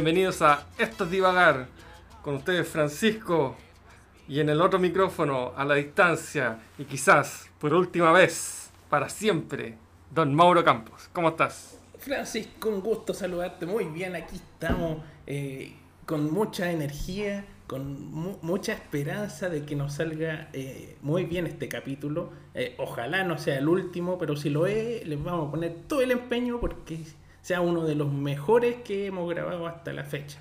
Bienvenidos a Esto es Divagar. Con ustedes, Francisco. Y en el otro micrófono, a la distancia, y quizás por última vez, para siempre, Don Mauro Campos. ¿Cómo estás? Francisco, un gusto saludarte. Muy bien, aquí estamos eh, con mucha energía, con mu- mucha esperanza de que nos salga eh, muy bien este capítulo. Eh, ojalá no sea el último, pero si lo es, les vamos a poner todo el empeño porque sea uno de los mejores que hemos grabado hasta la fecha.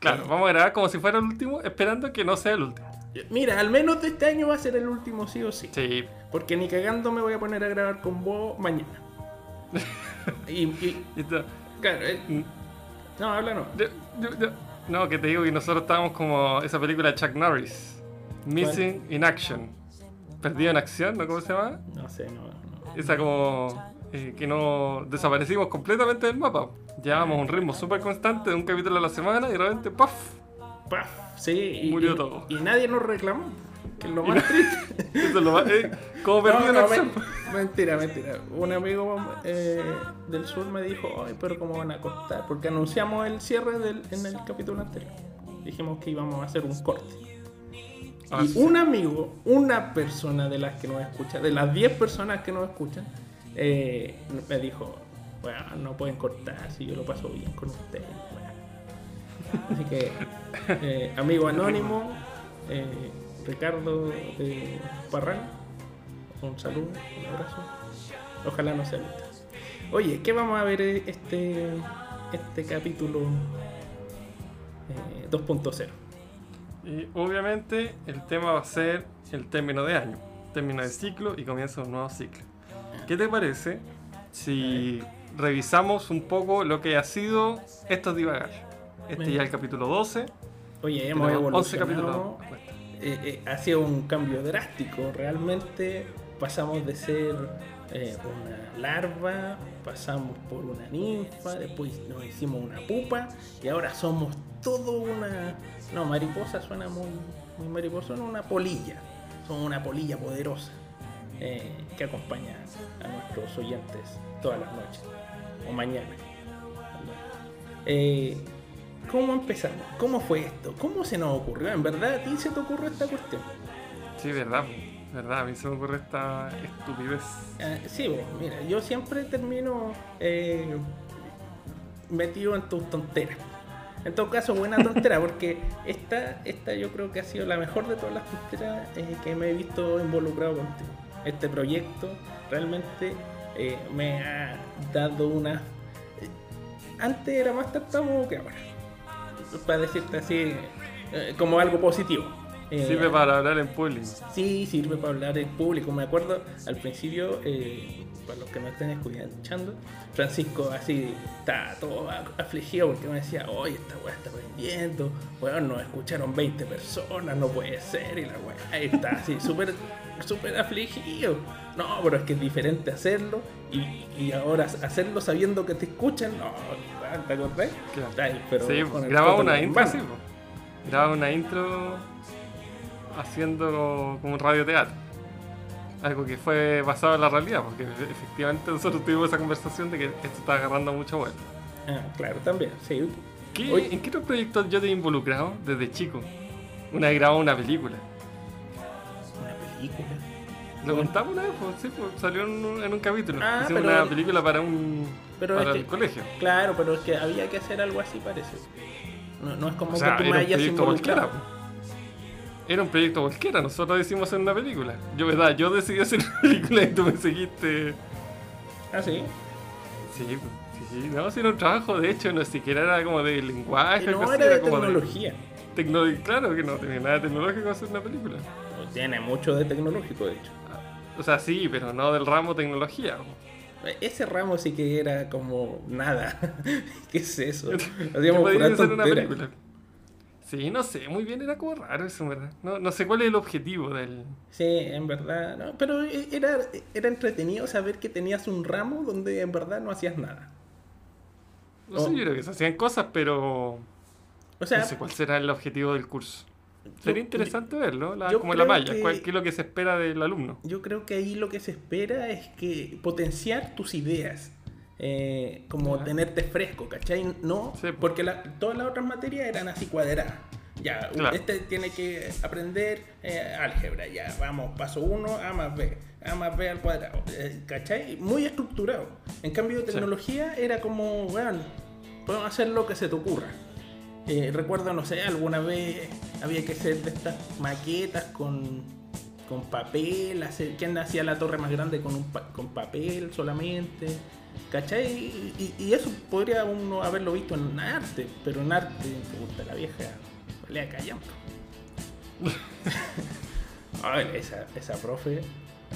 Claro, Eh, vamos a grabar como si fuera el último, esperando que no sea el último. Mira, al menos de este año va a ser el último, sí o sí. Sí, Porque ni cagando me voy a poner a grabar con vos mañana. y, y- claro, eh, mm, no, habla no. yo- yo- yo- No, que te digo que nosotros estábamos como esa película de Chuck Norris, Missing in Action. Perdido en acción, ¿no? ¿Cómo se llama? No sé, no. no. Esa como eh, que no desaparecimos completamente del mapa. Llevábamos un ritmo súper constante de un capítulo a la semana y de repente ¡paf! Paf, sí, y, Murió y- todo. y nadie nos reclamó, que es lo más triste. Eso es lo más, eh, como perdido No, en no, acción. men- mentira, mentira. Un amigo eh, del sur me dijo, ay, pero ¿cómo van a costar? Porque anunciamos el cierre del, en el capítulo anterior. Dijimos que íbamos a hacer un corte. Ah, y sí. un amigo, una persona de las que nos escucha, de las 10 personas que nos escuchan, eh, me dijo, no pueden cortar si yo lo paso bien con ustedes. bueno". Así que, eh, amigo anónimo, eh, Ricardo de Parral, un saludo, un abrazo. Ojalá no sea. Oye, ¿qué vamos a ver este, este capítulo eh, 2.0? Y obviamente el tema va a ser el término de año, término de ciclo y comienzo de un nuevo ciclo. ¿Qué te parece si revisamos un poco lo que ha sido estos divagar? Este ya es el capítulo 12. Oye, hemos tenemos 11 evolucionado. capítulos. eh, eh, ha sido un cambio drástico. Realmente pasamos de ser eh, una larva, pasamos por una ninfa, después nos hicimos una pupa y ahora somos todo una... No, mariposa suena muy, muy mariposa, no, una polilla. Somos una polilla poderosa eh, que acompaña a nuestros oyentes todas las noches o mañana. Eh, ¿Cómo empezamos? ¿Cómo fue esto? ¿Cómo se nos ocurrió? ¿En verdad a ti se te ocurrió esta cuestión? Sí, verdad, verdad, a mí se me ocurre esta estupidez. Ah, sí, vos, mira, yo siempre termino eh, metido en tus tonteras. En todo caso, buena tontera, porque esta, esta yo creo que ha sido la mejor de todas las tonteras eh, que me he visto involucrado contigo. Este proyecto realmente eh, me ha dado una... Antes era más tartamudo que ahora. Para decirte así, eh, como algo positivo. Eh, Sirve para hablar en público. Sí, sirve para hablar en público. Me acuerdo al principio, eh, para los que me estén escuchando, Francisco así estaba todo afligido porque me decía, oye, esta weá está vendiendo, weón, nos escucharon 20 personas, no puede ser, y la weá está así, súper, súper afligido. No, pero es que es diferente hacerlo y, y ahora hacerlo sabiendo que te escuchan, no, ¿te acordás? Claro. Está pero Sí, grababa una intro po. grababa una intro haciendo como un radioteatro. Algo que fue basado en la realidad, porque efectivamente nosotros tuvimos esa conversación de que esto está agarrando mucha vuelta. Ah, claro, también, sí. ¿Qué- Oye. ¿En qué otros proyectos yo te he involucrado desde chico? Una vez grababa una película. Una película. Lo contamos una vez, pues, sí, pues, salió en un, en un capítulo. Ah, Hicimos pero- una película para un Pero para es el que- colegio. Claro, pero es que había que hacer algo así, parece. No, no es como O sea, que tú me hayas involucrado. Era un proyecto cualquiera, nosotros decidimos hacer una película. Yo, verdad, yo decidí hacer una película y tú me seguiste. Ah, sí. Sí, pues, sí, sí, no, si era un trabajo, de hecho, no siquiera era como de lenguaje, Y no era de como tecnología. tecno- Claro que no tenía nada de tecnológico hacer una película. No Tiene mucho de tecnológico, de hecho. O sea, sí, pero no del ramo tecnología. Ese ramo sí que era como nada. ¿Qué es eso? Hacíamos una película. Sí, no sé, muy bien, era como raro eso, verdad. No, no sé cuál es el objetivo del... Sí, en verdad, no, pero e- era, era entretenido saber que tenías un ramo donde en verdad no hacías nada. No sé, yo creo que se hacían cosas, pero O sea, no sé cuál será el objetivo del curso. Sería yo- interesante verlo, la- como la malla, que- cuál- qué es lo que se espera del alumno. yo creo que ahí lo que se espera es que potenciar tus ideas. Eh, como Ya. tenerte fresco, ¿cachai? No, Sí, porque la- todas las otras materias eran así cuadradas. Ya, Claro. este tiene que aprender eh, álgebra, ya, vamos, paso 1, A más B, A más B al cuadrado, eh, ¿cachai? Muy estructurado. En cambio, tecnología era como, bueno, podemos hacer lo que se te ocurra. Eh, recuerdo, no sé, alguna vez había que hacer de estas maquetas con, con papel, hacer, ¿quién hacía la torre más grande con, un pa- con papel solamente? ¿Cachai? Y, y- y eso podría uno haberlo visto en arte, pero en arte, puta, la vieja pelea callampa. Ay, esa, esa profe,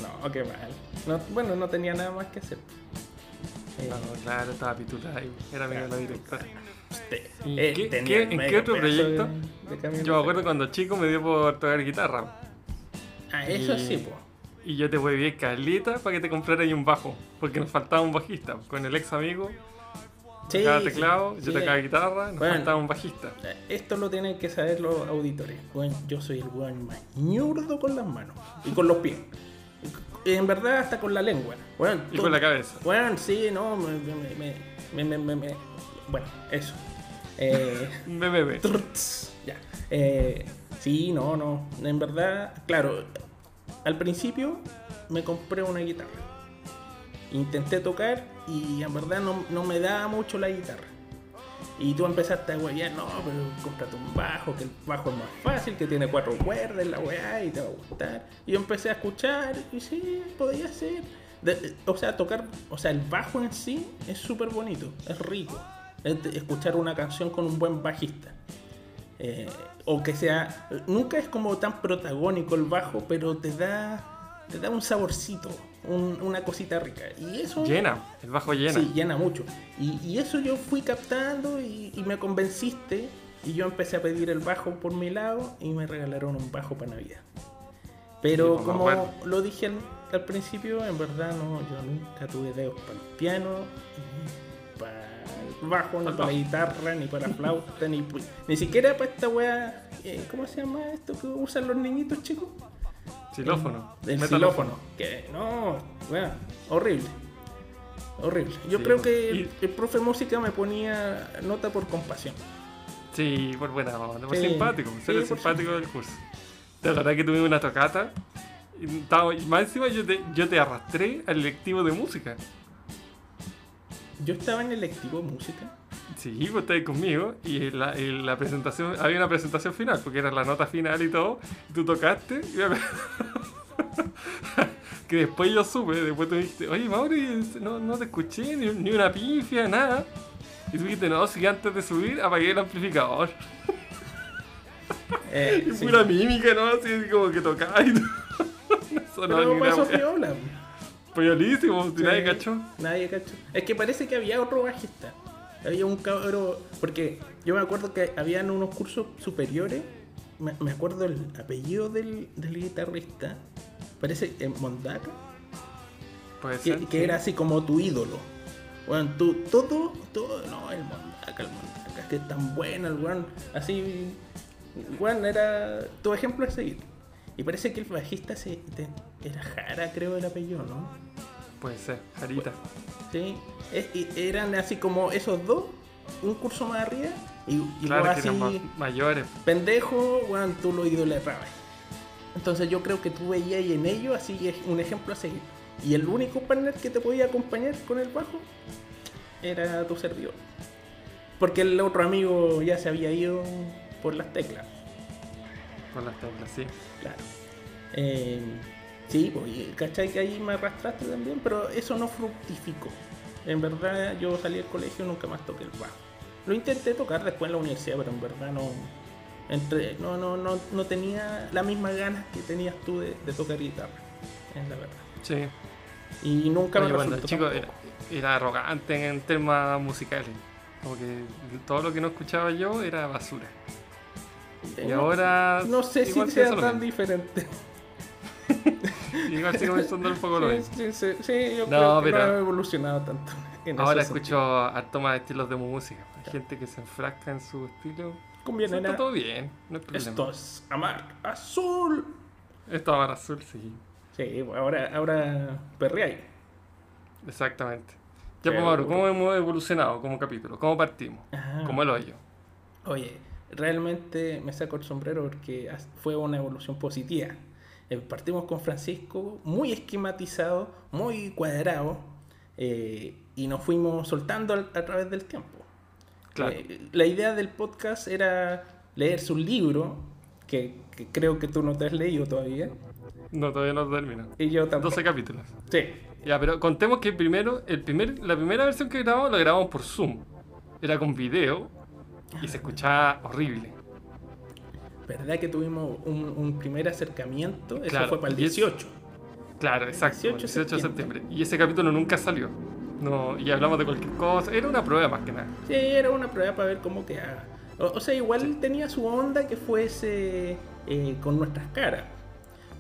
no, qué mal. No, bueno, no tenía nada más que hacer. Eh, No, claro, estaba pitula ahí, era amigo de la directora. Usted, ¿Y eh, qué- tenía qué- el en qué otro proyecto? de- de camión Yo me acuerdo cuando chico me dio por tocar guitarra. Ah, eso y- sí, pues. Y yo te voy bien calita para que te comprara ahí un bajo. Porque nos faltaba un bajista. Con el ex amigo, Sí, tocaba sí, teclado, yo sí. tocaba guitarra, nos Bueno. faltaba un bajista. Esto lo tienen que saber los auditores. Bueno, yo soy el weón más ñurdo con las manos y con los pies. En verdad, hasta con la lengua. Bueno, Y con la cabeza. Bueno, sí, no, me, me, me, me, Bueno, eso. Eh, ya. Eh, sí, no, no. En verdad, claro, al principio me compré una guitarra. Intenté tocar y en verdad no, no me daba mucho la guitarra. Y tú empezaste a huevear, no, pero cómprate un bajo, que el bajo es más fácil, que tiene cuatro cuerdas, la weá, y te va a gustar. Y yo empecé a escuchar, y sí, podía ser. De- o sea, tocar, o sea, el bajo en sí es súper bonito, es rico. Es escuchar una canción con un buen bajista. Eh, o que sea, nunca es como tan protagónico el bajo, pero te da, te da un saborcito, un- una cosita rica. Y eso Llena, el bajo llena. Sí, llena mucho. Y, y eso yo fui captando y, y me convenciste. Y yo empecé a pedir el bajo por mi lado y me regalaron un bajo para Navidad. Pero Sí, pues, como bueno. lo dije al, al principio, en verdad no, yo nunca tuve dedos para el piano, bajo, ni Para el la guitarra, ni para la flauta, ni, pu- ni siquiera para esta wea. eh, ¿Cómo se llama esto que usan los niñitos chicos? Xilófono. El metalófono. xilófono. Que no, bueno, horrible. Horrible. Yo Sí, creo pues. que el, el profe de música me ponía nota por compasión. Sí, por buena onda, por Sí, simpático, sí, ser el por simpático del curso. De verdad que tuvimos una tocata y, estaba- y más encima yo te, yo te arrastré al lectivo de música. Yo estaba en el lectivo de música. Sí, vos estabas conmigo y la, y la presentación, había una presentación final, porque era la nota final y todo, y tú tocaste, y me que después yo supe, después tú dijiste, oye Mauri, no, no te escuché, ni, ni una pifia, nada. Y tú dijiste, no, si antes de subir apagué el amplificador. Eh, Y sí. pura mímica, ¿no? Así como que tocaba y todo. No sonó Pero ni una si Sí, nadie cachó. Nadie cachó. Es que parece que había otro bajista. Había un cabro. Porque yo me acuerdo que habían unos cursos superiores. Me, me acuerdo el apellido del, del guitarrista. Parece eh, Mondaca. Puede que, ser. que sí. era así como tu ídolo. Bueno, tú, todo, todo, no, el Mondaca, el Mondaca, que es tan bueno, el weón, así, weón, era tu ejemplo a seguir. Y parece que el bajista se, era Jara, creo el apellido, ¿no? Puede ser, Jarita. Sí, eran así como esos dos, un curso más arriba, y, y Claro así, mayores. pendejo, weón, tú lo idolatrabas. Entonces yo creo que tú veías en ellos así un ejemplo a seguir. Y el único partner que te podía acompañar con el bajo era tu servidor. Porque el otro amigo ya se había ido por las teclas, Con las teclas, sí. Claro. Eh, sí, pues, ¿cachai? Que ahí me arrastraste también, pero eso no fructificó. En verdad yo salí del colegio y nunca más toqué el bajo. Lo intenté tocar después en la universidad, pero en verdad no, entre, no, no, no, no tenía las mismas ganas que tenías tú de, de tocar guitarra, es la verdad. Sí. Y nunca Pero me resultó chico era arrogante en temas musicales. Como que todo lo que no escuchaba yo era basura. Y ahora. No sé si sea tan diferente. Igual sigo pensando un poco lo Sí, mismo. sí, sí, sí, yo No, creo que pero- no ha evolucionado tanto. Ahora escucho harto más estilos de música. Hay gente que se enfrasca en su estilo. nena, está todo bien, no hay problema. Esto es Amar Azul. Esto va azul, sí. Sí, ahora, ahora perreáis. Exactamente. Ya, pues, Mauro, ¿cómo hemos evolucionado como capítulo? ¿Cómo partimos? Ah. Como el hoyo. Oye, realmente me saco el sombrero porque fue una evolución positiva. Eh, partimos con Francisco muy esquematizado, muy cuadrado, eh, y nos fuimos soltando al- a través del tiempo. Claro. Eh, la idea del podcast era leer su libro, que, que creo que tú no te has leído todavía, No, todavía no termina. y yo tampoco. 12 capítulos. Sí, Ya, pero contemos que primero, el primer, la primera versión que grabamos la grabamos por Zoom. Era con video y se escuchaba horrible. ¿verdad que tuvimos un, un primer acercamiento? Eso fue para el y es- 18. Claro, exacto. 18 el 18 de septiembre. Y ese capítulo nunca salió. No, y hablamos de cualquier cosa. Era una prueba más que nada. Sí, era una prueba para ver cómo quedaba. O, o sea, igual tenía su onda que fuese eh, con nuestras caras.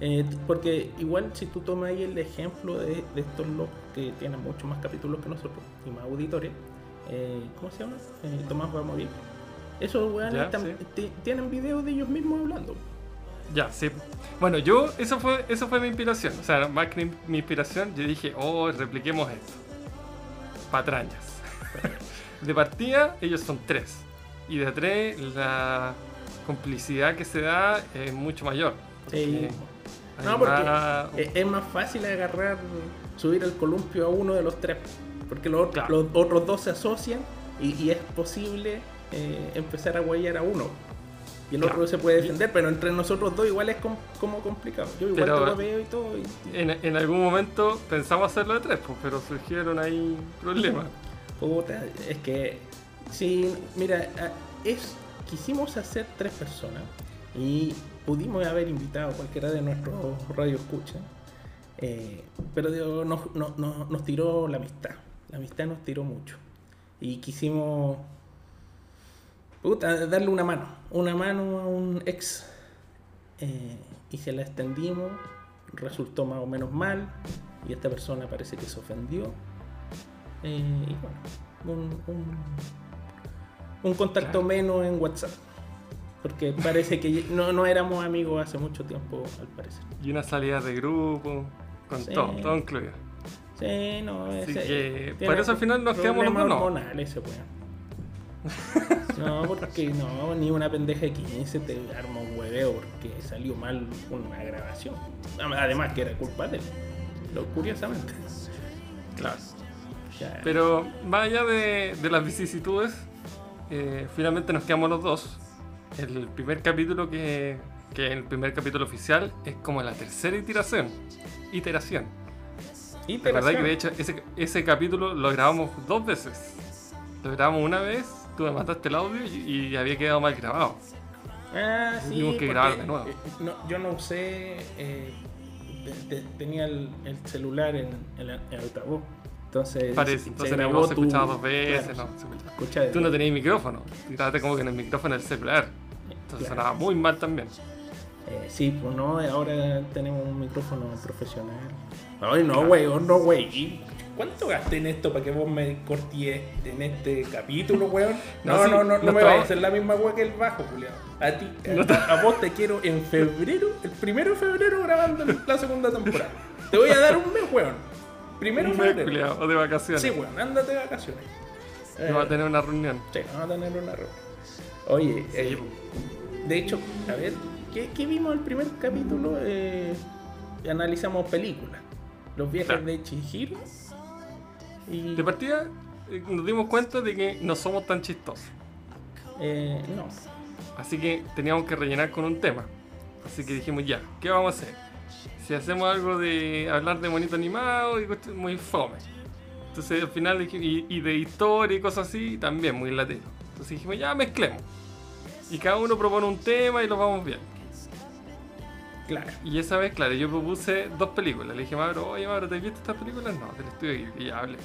Eh, porque igual si tú tomas ahí el ejemplo de, de estos locos que tienen mucho más capítulos que nosotros y más auditores, eh, ¿cómo se llama? Tomás va a morir. Esos weones sí. ti- tienen videos de ellos mismos hablando. Ya, sí. Bueno, yo, eso fue, eso fue mi inspiración. O sea, más que mi inspiración, yo dije, oh, repliquemos esto. Patrañas. De partida, ellos son tres. Y de tres, la complicidad que se da es mucho mayor. Sí. No, porque más- es, es más fácil agarrar, subir el columpio a uno de los tres. Porque los, Claro. los otros dos se asocian y, y es posible eh, empezar a guayar a uno. Y el Claro. otro se puede defender, pero entre nosotros dos igual es com- como complicado. Yo igual Pero- te lo veo y todo. y- y- En, en algún momento pensamos hacerlo de tres, pues, pero surgieron ahí problemas. Puta, es que sí, mira, es quisimos hacer tres personas y pudimos haber invitado a cualquiera de nuestros radio escucha, eh, pero digo, nos, nos- nos- nos tiró la amistad, la amistad nos tiró mucho y quisimos puta, darle una mano, una mano a un ex eh, y se la extendimos, resultó más o menos mal y esta persona parece que se ofendió. Eh, y bueno, un, un, un contacto Claro. menos en WhatsApp. Porque parece que no, no éramos amigos hace mucho tiempo, al parecer. Y una salida de grupo, con Sí. todo, todo incluido. Sí, no, Así ese- que, por eso al final nos quedamos los hormonales ese. No, porque no, ni una pendeja de 15 te arma un hueveo porque salió mal una grabación. Además que era culpa de él. Lo, curiosamente. Claro. Ya. Pero más allá de, de las vicisitudes, eh, finalmente nos quedamos los dos. El primer capítulo que, que el primer capítulo oficial es como la tercera iteración. Iteración. Y La verdad que de hecho ese, ese capítulo lo grabamos dos veces. Lo grabamos una vez, tú me mandaste el audio y, y había quedado mal grabado. Ah, sí. Tuvimos que grabar de nuevo. eh, no, yo no usé. eh, te- te- tenía el, el celular en, en la- en altavoz. Entonces. Parece, se entonces la grabó voz se escuchaba dos veces, claro, no, se escuchaba. Tú no tenías micrófono, grabaste como que en el micrófono del celular. Entonces Claro. sonaba muy mal también. Eh, sí, pues no, ahora tenemos un micrófono profesional. Ay, no, Claro. güey, oh, no, güey. ¿Y ¿Cuánto gasté en esto para que vos me cortíes en este capítulo, weón? No, No, sí, no, no, no, no me vayas a hacer la misma weá que el bajo, Julián. A ti, a, a vos te quiero en febrero, el primero de febrero grabando la segunda temporada. Te voy a dar un mes, weón. Primero de Un mes, febrero. o de vacaciones. Sí, weón, ándate de vacaciones. Y va a Eh, tener una reunión. Sí, vamos a tener una reunión. Oye, Sí, eh, de hecho, a ver, ¿qué, qué vimos el primer capítulo? Eh, analizamos películas. Los viajes Claro. de Chihiro. Y. De partida eh, nos dimos cuenta de que no somos tan chistosos. eh, no. Así que teníamos que rellenar con un tema. Así que dijimos ya, ¿qué vamos a hacer? Si hacemos algo de hablar de monito animado y muy fome. Entonces al final dij- y, y de historia y cosas así, también muy latino. Entonces dijimos ya mezclemos. Y cada uno propone un tema y lo vamos viendo. Claro. Y esa vez, claro, yo propuse dos películas. Le dije, Mauro, oye Mauro, ¿te has visto estas películas? No, del estudio Ghibli, y ya hablé.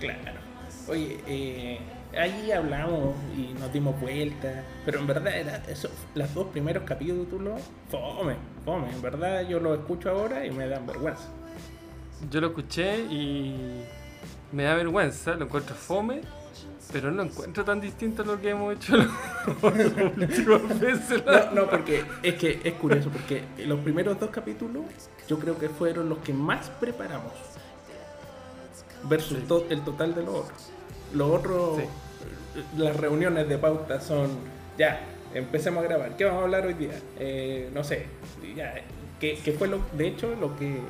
Claro. Oye, eh, ahí hablamos y nos dimos vuelta, pero en verdad era eso, los dos primeros capítulos, fome, fome, en verdad yo lo escucho ahora y me dan vergüenza. Yo lo escuché y me da vergüenza, lo encuentro fome, pero no encuentro tan distinto a lo que hemos hecho las últimas veces. No, no, porque es que es curioso, porque los primeros dos capítulos yo creo que fueron los que más preparamos versus Sí. to- el total de los otros. Los otros, las reuniones de pauta son, ya, empecemos a grabar, ¿qué vamos a hablar hoy día? Eh, no sé, ya, que, que fue lo, de hecho lo que,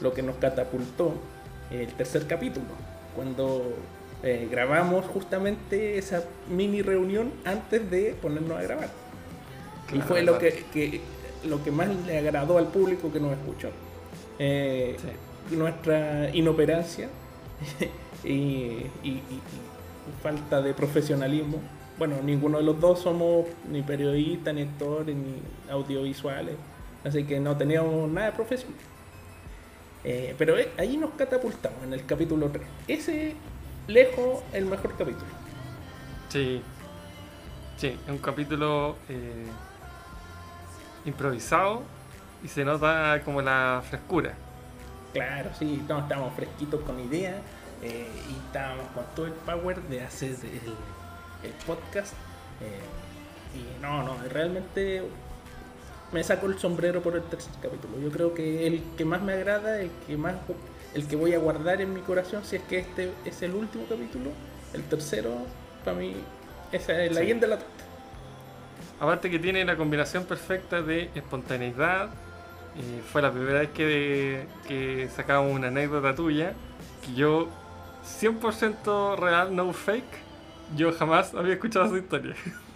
lo que nos catapultó el tercer capítulo, cuando eh, grabamos justamente esa mini reunión antes de ponernos a grabar. y Claro, fue lo que, que- lo que más le agradó al público que nos escuchó. Eh, Nuestra inoperancia y, y- y- y falta de profesionalismo. Bueno, ninguno de los dos somos ni periodistas, ni actores, ni audiovisuales, así que no teníamos nada de profesión. Eh, pero ahí nos catapultamos en el capítulo 3. Ese, lejos, el mejor capítulo. Sí. Sí, es un capítulo eh, improvisado y se nota como la frescura. Claro, sí, no, estábamos fresquitos con ideas eh, y estábamos con todo el power de hacer el, el podcast. eh, y no, no, realmente me saco el sombrero por el tercer capítulo. Yo creo que el que más me agrada, el que más el que voy a guardar en mi corazón, si es que este es el último capítulo, el tercero, para mí, esa es la Sí. de la torta. Aparte que tiene la combinación perfecta de espontaneidad. eh, fue la primera vez que, que sacábamos una anécdota tuya. Que yo, 100% real, no fake. Yo jamás había escuchado esa historia.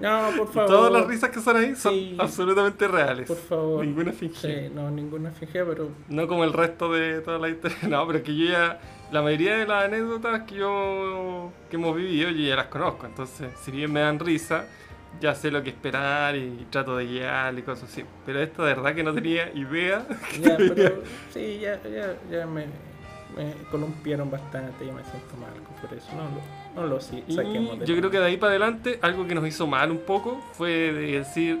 No, por favor. Todas las risas que son ahí son Sí. absolutamente reales. Por favor. Ninguna fingida. Sí, no, ninguna fingida, pero No como el resto de toda la historia. No, pero que yo ya. La mayoría de las anécdotas que yo. que hemos vivido, yo ya las conozco. Entonces, si bien me dan risa, ya sé lo que esperar y trato de guiar y cosas así. Pero esta de verdad que no tenía idea. Ya, pero sí, ya, ya, ya me, me columpiaron bastante, yo me siento mal por eso. No lo, no lo sí, Y saquemos de yo creo que de ahí para adelante, algo que nos hizo mal un poco fue de decir.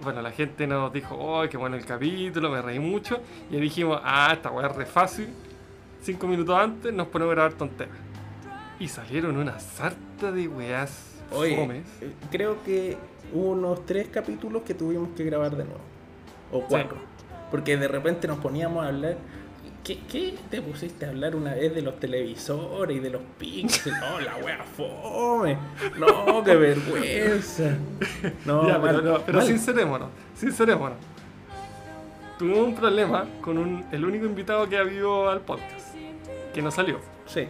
Bueno, la gente nos dijo, oh, qué bueno el capítulo, me reí mucho. Y dijimos, ah, esta weá es re fácil. Cinco minutos antes nos ponemos a grabar tonteras. Y salieron una sarta de weás Oye, fomes. eh, creo que hubo unos tres capítulos que tuvimos que grabar de nuevo. O cuatro. Porque de repente nos poníamos a hablar. ¿Qué, qué te pusiste a hablar una vez de los televisores y de los pixels? No, la wea fome. No, qué vergüenza. No, Ya, mal, pero, no, pero sincerémonos, sincerémonos. Tuvimos un problema con un, el único invitado que ha habido al podcast, que no salió. Sí.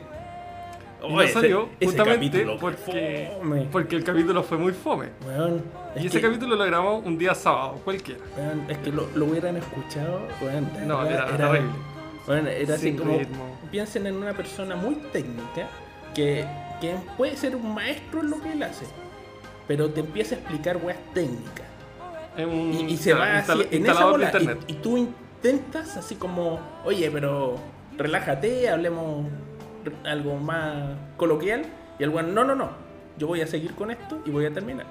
Y no salió justamente porque, fome. porque el capítulo fue muy fome. Es Y ese que- capítulo lo grabamos un día sábado, cualquiera. weón, es que lo, lo hubieran escuchado, de No, verdad, era terrible. Weón, era así Sin como. ritmo. Piensen en una persona muy técnica que, que puede ser un maestro en lo que él hace, pero te empieza a explicar weas técnicas. Es un Y, y se va así en esa instalador de bola. internet. Y, y tú intentas así como, oye, pero relájate, hablemos r- algo más coloquial. Y el weón, no, no, no, yo voy a seguir con esto y voy a terminar.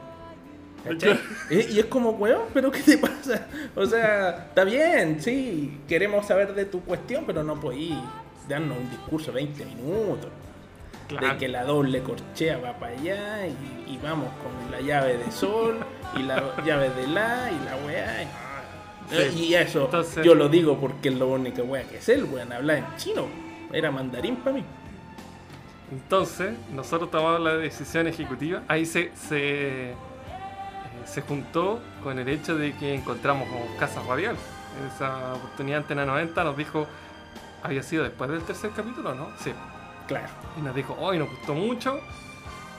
Eh, y es como, weón, pero ¿qué te pasa? O sea, está bien, sí, queremos saber de tu cuestión, pero no podéis darnos un discurso de 20 minutos. Claro. De que la doble corchea va para allá y, y vamos con la llave de sol y la llave de la y la weá. y- Eh, Sí. Y eso Entonces- yo lo digo porque es lo único weá que es el weón, habla en chino. Era mandarín para mí. Entonces, nosotros tomamos la decisión ejecutiva. Ahí se, se, se juntó con el hecho de que encontramos Casa Radial. Esa oportunidad Antena 90 nos dijo, había sido después del tercer capítulo, ¿no? Sí. Claro. Y nos dijo, hoy nos gustó mucho,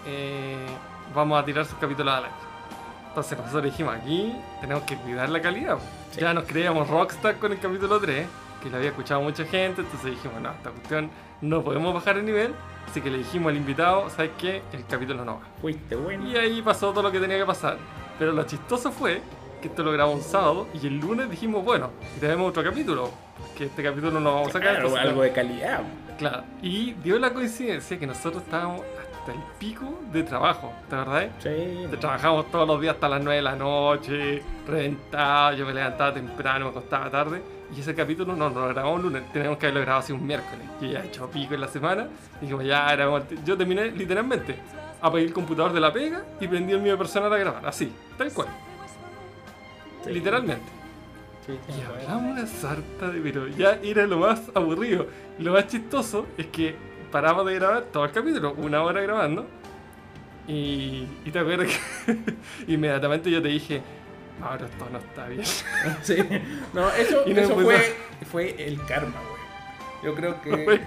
eh, vamos a tirar sus capítulos al aire. Entonces nosotros dijimos, aquí tenemos que cuidar la calidad. Sí. Ya nos creíamos rockstar con el capítulo 3, que lo había escuchado mucha gente, entonces dijimos, no, esta cuestión no podemos bajar el nivel. Así que le dijimos al invitado, ¿sabes qué? El capítulo no va. Fuiste bueno. Y ahí pasó todo lo que tenía que pasar. Pero lo chistoso fue que esto lo grabamos un sábado y el lunes dijimos, bueno, tenemos otro capítulo, que este capítulo no lo vamos a sacar. Algo de calidad. Claro, y dio la coincidencia que nosotros estábamos hasta el pico de trabajo, ¿te verdad? Sí. Trabajamos todos los días hasta las 9 de la noche, reventado, yo me levantaba temprano, me acostaba tarde. Y ese capítulo no, no lo grabamos un lunes, teníamos que haberlo grabado así un miércoles. Yo ya he hecho pico en la semana, y dijimos, ya, era como- yo terminé literalmente, apagué el computador de la pega y prendí el mío personal a grabar, así, tal cual, Sí. literalmente. Sí, Y hablamos una sarta de pero ya era lo más aburrido. Lo más chistoso es que paramos de grabar todo el capítulo, una hora grabando. Y, y te acuerdas que inmediatamente yo te dije, pero esto no está bien. Sí. No, eso, Y no eso fue, fue el karma, güey. Yo creo que.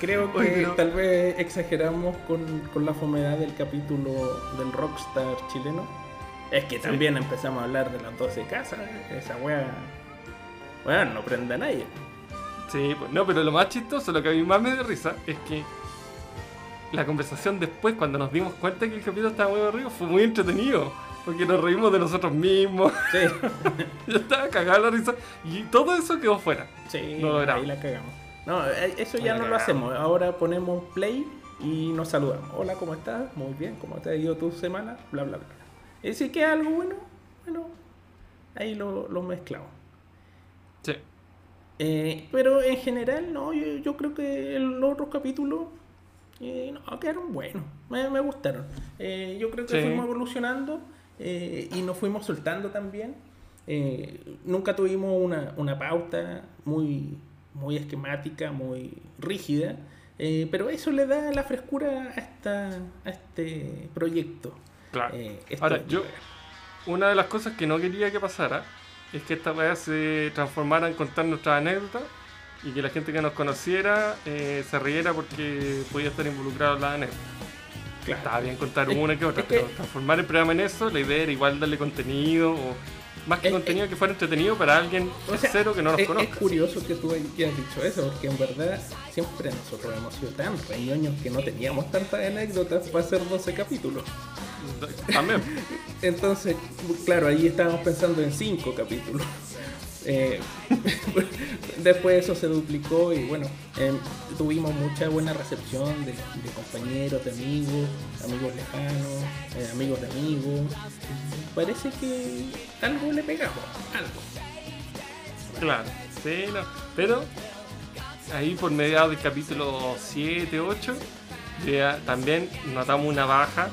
Creo que Oye, tal vez exageramos con, con la fomedad del capítulo del rockstar chileno. Es que también empezamos a hablar de las 12 casas. Esa wea. Bueno, no prende a nadie. Sí, pues, no, pero lo más chistoso, lo que a mí más me dio risa, es que la conversación después, cuando nos dimos cuenta que el capítulo estaba muy aburrido, fue muy entretenido. Porque nos reímos de nosotros mismos. Sí, Yo estaba cagado de la risa. Y todo eso quedó fuera. sí, No ahí la cagamos. No, eh, eso ya no lo hacemos. Ahora ponemos play y nos saludamos. Hola, ¿cómo estás? Muy bien, ¿cómo te ha ido tu semana? Bla, bla, bla. Y si queda algo bueno, bueno, ahí lo, lo mezclamos. Sí. Eh, pero en general, no, yo, yo creo que los otros capítulos eh, no, quedaron buenos, me, me gustaron. Eh, yo creo que Sí. fuimos evolucionando eh, y nos fuimos soltando también. Eh, nunca tuvimos una, una pauta muy, muy esquemática, muy rígida, eh, pero eso le da la frescura a, esta, a este proyecto. Claro. Esto- Ahora, yo, una de las cosas que no quería que pasara es que esta weá se transformara en contar nuestras anécdotas y que la gente que nos conociera se riera porque podía estar involucrado en las anécdotas. Claro. Estaba bien contar Es- una que otra, es que- pero transformar el programa en eso, la idea era igual darle contenido o más que Es- contenido que fuera entretenido para alguien O sea, tercero que no nos conozca. es curioso que tú hayas dicho eso, porque en verdad siempre nosotros hemos sido tan reñoños que no teníamos tantas anécdotas para hacer 12 capítulos. También. Entonces, claro, ahí estábamos pensando en 5 capítulos. Eh, después eso se duplicó y bueno, em, tuvimos mucha buena recepción de, compañeros, de amigos, amigos lejanos, eh, amigos de amigos. Parece que algo le pegamos, algo. Claro, sí, no. Pero ahí por mediados del capítulo 7, 8, ya también notamos una baja.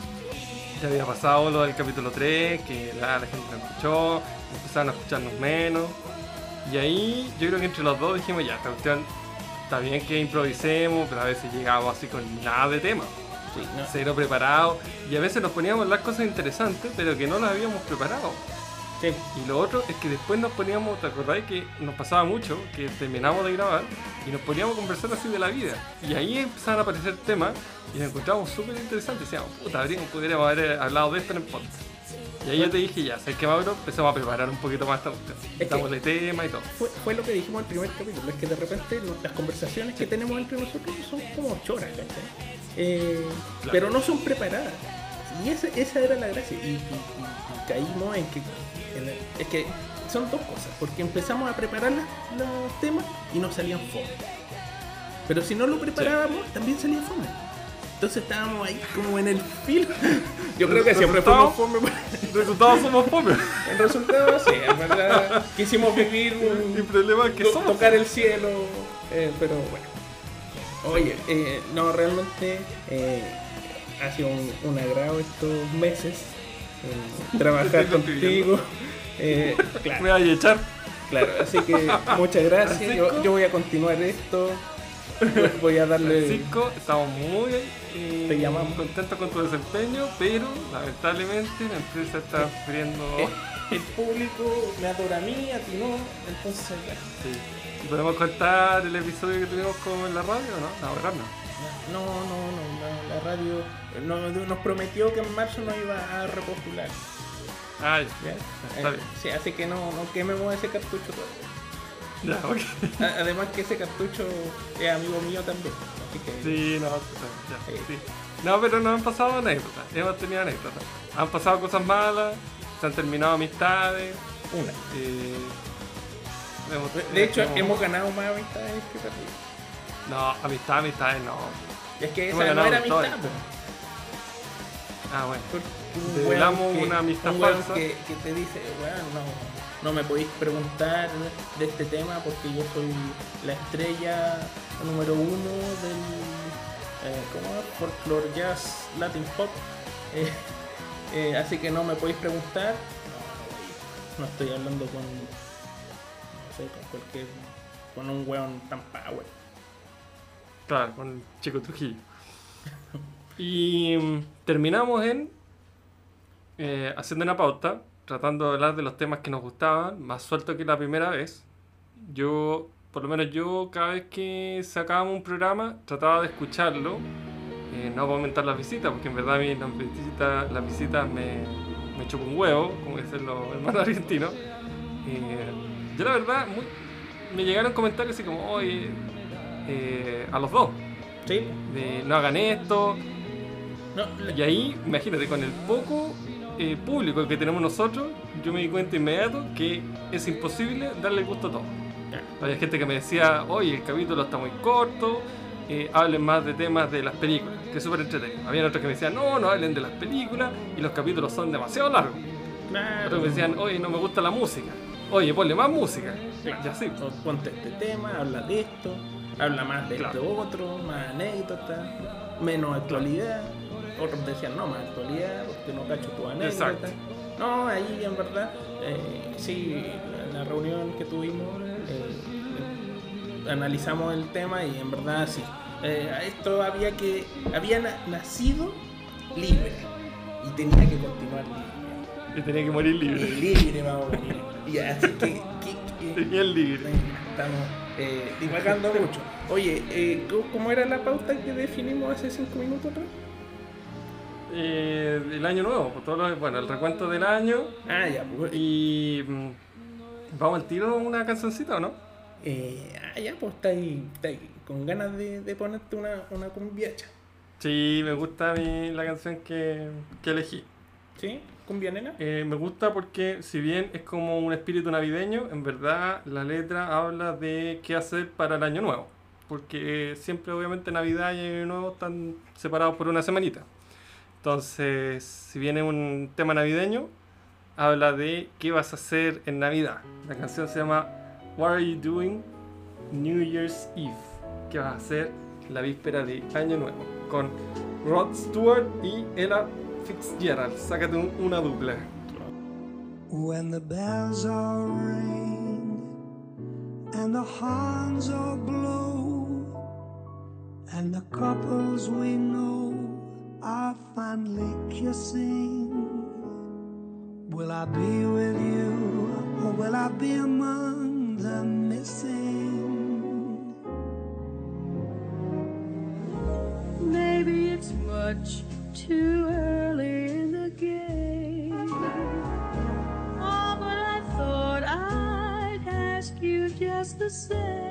Ya había pasado lo del capítulo 3, que la, la gente no escuchó, empezaron a escucharnos menos. Y ahí yo creo que entre los dos dijimos, ya, esta cuestión está bien que improvisemos, pero a veces llegamos así con nada de tema. Sí, no, Cero preparado. Y a veces nos poníamos hablar cosas interesantes, pero que no las habíamos preparado. sí. Y lo otro es que después nos poníamos, ¿te acordáis que nos pasaba mucho? Que terminamos de grabar y nos poníamos a conversar así de la vida. Y ahí empezaban a aparecer temas y nos encontrábamos súper interesantes. Decíamos, puta, habríamos, podríamos haber hablado de esto en el podcast. Y ahí yo te dije, ya, ¿sabes qué, Mauro? Empezamos a preparar un poquito más esta cuestión. que- Dámosle tema y todo. Fue, fue lo que dijimos en el primer capítulo, es que de repente no- las conversaciones que tenemos entre nosotros son como choras, ¿cachai? Eh, Claro. Pero no son preparadas. Y esa, esa era la gracia. Y, y- y- y caímos en que, en el- es que son dos cosas, porque empezamos a preparar las- los temas y nos salían fome. Pero si no lo preparábamos, también salía fome. Entonces estábamos ahí como en el fil. Yo creo que siempre fuimos fome. Resultados somos pobres. El resultado, sí, en verdad, quisimos vivir un, El problema es que to- somos. tocar el cielo, eh, pero bueno. Oye, eh, no, realmente eh, ha sido un, un agrado estos meses trabajar contigo. Me voy a echar. claro, así que muchas gracias. Yo voy a continuar esto. Voy a darle. Francisco, estamos muy eh, Te llamamos. contentos con tu desempeño, pero lamentablemente la empresa está sufriendo. Eh, el público me adora a mí, a ti no, entonces. Sí. ¿Y ¿Podemos contar el episodio que tuvimos con la radio no? Verdad no. No, no, no, la, radio no- nos prometió que en marzo nos iba a repostular. Ay, ¿ya? Está Eh, bien. sí, así que no, no quememos ese cartucho todavía. Ya, ok. A- Además que ese cartucho es amigo mío también. Así que Sí, no, ya, Sí. sí. No, pero nos han pasado anécdotas, hemos tenido anécdotas. Han pasado cosas malas, se han terminado amistades. una. eh, hemos- De- De hecho, hemos ganado más amistades que perdido. No, amistades, amistades no. Es que esa no era amistad. Ah, bueno. Un que- una amistad un falsa. Que, que te dice, weón, no, no me podéis preguntar de este tema porque yo soy la estrella número uno del. Eh, ¿Cómo? Folklore Jazz Latin Pop. Eh, eh, así que no me podéis preguntar. No estoy hablando con. No sé, con cualquier. con un weón tan power. Claro, con Chico Trujillo. Y mm, terminamos en eh, haciendo una pauta, tratando de hablar de los temas que nos gustaban, más suelto que la primera vez. Yo, por lo menos yo, cada vez que sacábamos un programa, trataba de escucharlo. Eh, no para aumentar las visitas, porque en verdad a mí las visitas, las visitas me, me chupan un huevo, como dicen los hermanos argentinos. Eh, yo la verdad, muy- me llegaron comentarios así como, oye, eh, a los dos, ¿Sí? de no hagan esto. No, Y ahí, imagínate, con el poco eh, público que tenemos nosotros, yo me di cuenta inmediato que es imposible darle gusto a todo. Había gente que me decía, oye, el capítulo está muy corto, eh, hablen más de temas de las películas, que es súper entretenido. Había otros que me decían, no, no hablen de las películas y los capítulos son demasiado largos. Claro. Otros me decían, oye, no me gusta la música. Oye, ponle más música. Claro. Y así. Ponte este tema, habla de esto, habla más de Claro. este otro, más anécdota, menos actualidad. Otros decían, no, más actualidad, porque no cacho tu anécdota. Exacto. No, ahí en verdad, eh, sí, la, la reunión que tuvimos, eh, analizamos el tema y en verdad sí. Eh, esto había que, había na- nacido libre y tenía que continuar libre. Y tenía que morir Y libre. libre vamos a morir. Y así que, que- que- Tenía el libre. Estamos eh, divagando mucho. Oye, eh, ¿cómo- ¿cómo era la pauta que definimos hace cinco minutos atrás? Eh, el año nuevo, pues, todo lo- bueno, el recuento del año. Ah, ya, pues. Y mm, vamos al tiro una cancioncita, ¿o no? Eh, ah, ya, pues está ahí, está ahí con ganas de, de ponerte una, una cumbiacha. Sí, me gusta mi- la canción que, que elegí. ¿Sí? ¿Cumbia nena? Eh, me gusta porque si bien es como un espíritu navideño, en verdad la letra habla de qué hacer para el año nuevo. Porque siempre obviamente Navidad y Año Nuevo están separados por una semanita. Entonces, si viene un tema navideño, habla de qué vas a hacer en Navidad. La canción se llama What Are You Doing New Year's Eve? ¿Qué vas a hacer la víspera de Año Nuevo? Con Rod Stewart y Ella Fitzgerald. Sácate un- una dupla. When the bells all ring and the horns all blow and the couples we know are finally kissing, will I be with you or will I be among the missing? Maybe it's much too early in the game. Oh, but I thought I'd ask you just the same.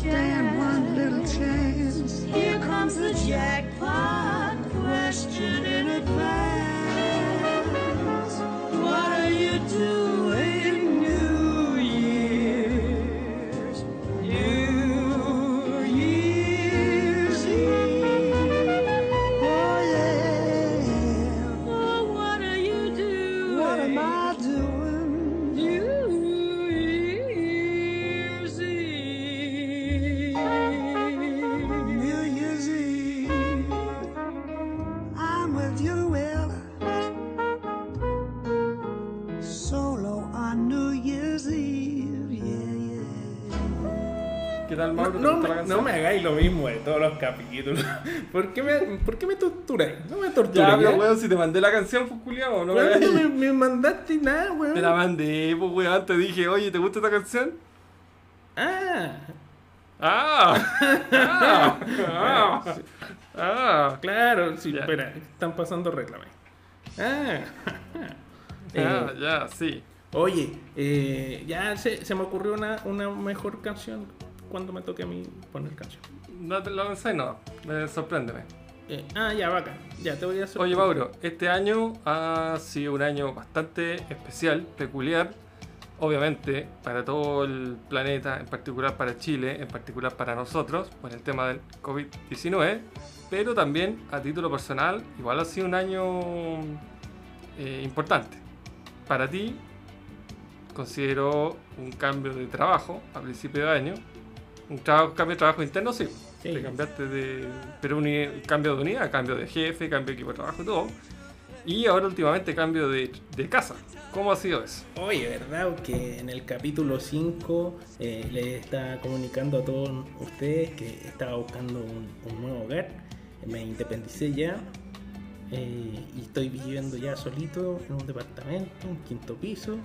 stand one little chance. Here comes the jack. No hagáis lo mismo de todos los capítulos. ¿Por qué me, por qué me torturáis? No me Ya, pero weón, si te mandé la canción, pues culiao, no me Weón, no me, me mandaste nada, weón. Te la mandé, pues weón, te dije, oye, ¿te gusta esta canción? Ah, ¡Ah! ¡Ah! ¡Ah! ¡Ah! claro, sí, Ya. espera, están pasando reclame. Ah. Ah, Eh, ya, sí. Oye, eh, ya se, se me ocurrió una, una mejor canción cuando me toque a mí poner canción. No te lo pensé, no. Me sorpréndeme. Eh, ah, ya, vaca. Ya te voy a hacer. Oye, Mauro, este año ha sido un año bastante especial, peculiar, obviamente para todo el planeta, en particular para Chile, en particular para nosotros, por el tema del COVID-19, pero también a título personal, igual ha sido un año eh, importante. Para ti, considero un cambio de trabajo a principio de año, un trabajo, cambio de trabajo interno, sí. Sí. Te cambiaste de. Pero un cambio de unidad, cambio de jefe, cambio de equipo de trabajo y todo. Y ahora últimamente cambio de, de casa. ¿Cómo ha sido eso? Oye, ¿verdad? Que en el capítulo 5 eh, le estaba comunicando a todos ustedes que estaba buscando un, un nuevo hogar. Me independicé ya. eh, y estoy viviendo ya solito en un departamento, un quinto piso,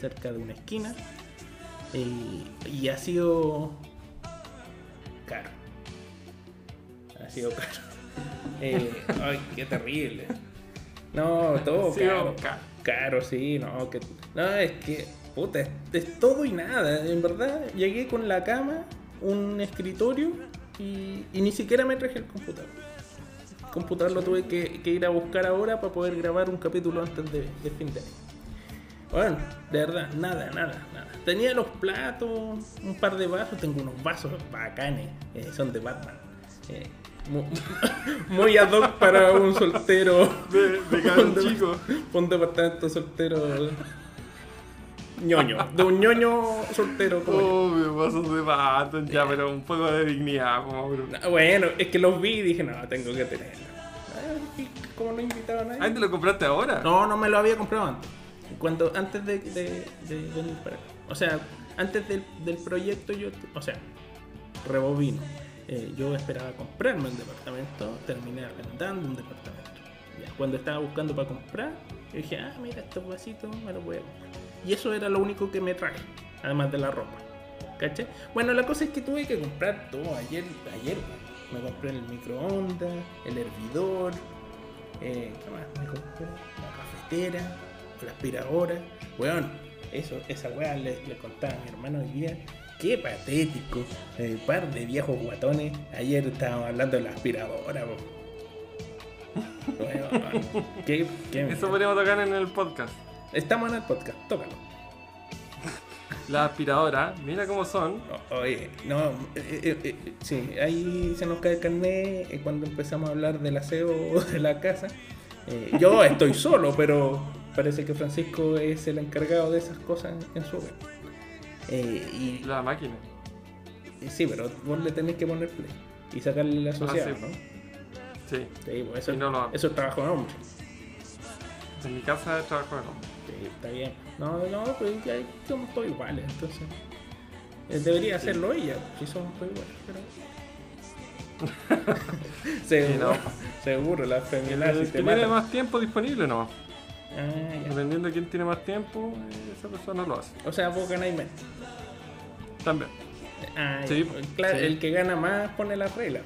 cerca de una esquina. eh, y ha sido caro. Ha sido caro. Eh, ay, qué terrible. No, todo caro. caro. Caro, sí, no, que. No, es que. Puta, es, es todo y nada. En verdad, llegué con la cama, un escritorio y, y ni siquiera me traje el computador. El computador lo tuve que, que ir a buscar ahora para poder grabar un capítulo antes de, de fin de año. Bueno, de verdad, nada, nada, nada. Tenía los platos, un par de vasos, tengo unos vasos bacanes, eh, son de Batman. Eh, mu- muy ad hoc para un soltero. De, de cada Un chico. Un departamento soltero. ñoño. De un ñoño soltero como. Oh, me paso de pato, ya, pero un poco de dignidad, po, Mauro. No, Bueno, es que los vi y dije, no, tengo que tenerlo. Ah, como no invitaba a nadie. Ah, ¿te lo compraste ahora? No, no me lo había comprado antes. Cuando, antes de. O sea, antes del, del proyecto yo, o sea, rebobino. Eh, yo esperaba comprarme un departamento, terminé arrendando un departamento. Cuando estaba buscando para comprar, yo dije, ah, mira, estos vasitos me los voy a comprar. Y eso era lo único que me traje, además de la ropa. ¿Cachai? Bueno, la cosa es que tuve que comprar todo ayer. ayer me compré el microondas, el hervidor, eh, ¿qué más? Me compré la cafetera, la aspiradora. Weón, eso, esa weá le, le contaba a mi hermano hoy día. Qué patético. El par de viejos guatones. Ayer estábamos hablando de la aspiradora. Weón, qué, qué Eso podríamos tocar en el podcast. Estamos en el podcast, tócalo. La aspiradora, mira cómo son. O- Oye, no, eh, eh, eh, sí, ahí se nos cae el carnet eh, cuando empezamos a hablar del aseo de la casa. Eh, yo estoy solo, pero parece que Francisco es el encargado de esas cosas en su hogar. Eh, y, La máquina. y sí, pero vos le tenés que poner play y sacarle la asociada, sí. ¿no? Sí. Sí, pues eso, no lo es trabajo de hombre. En mi casa de trabajo de hombre. Sí, está bien. No, no, pues ya somos todos iguales, entonces. eh, Debería hacerlo ella, si somos todos iguales, pero. seguro, Sí, no. seguro, la El feminazis que tiene más tiempo disponible, no. Ah, ya. Dependiendo de quién tiene más tiempo, eh, esa persona lo hace. O sea, vos ganáis menos. También. Ah. Sí, claro, sí. el que gana más pone las reglas.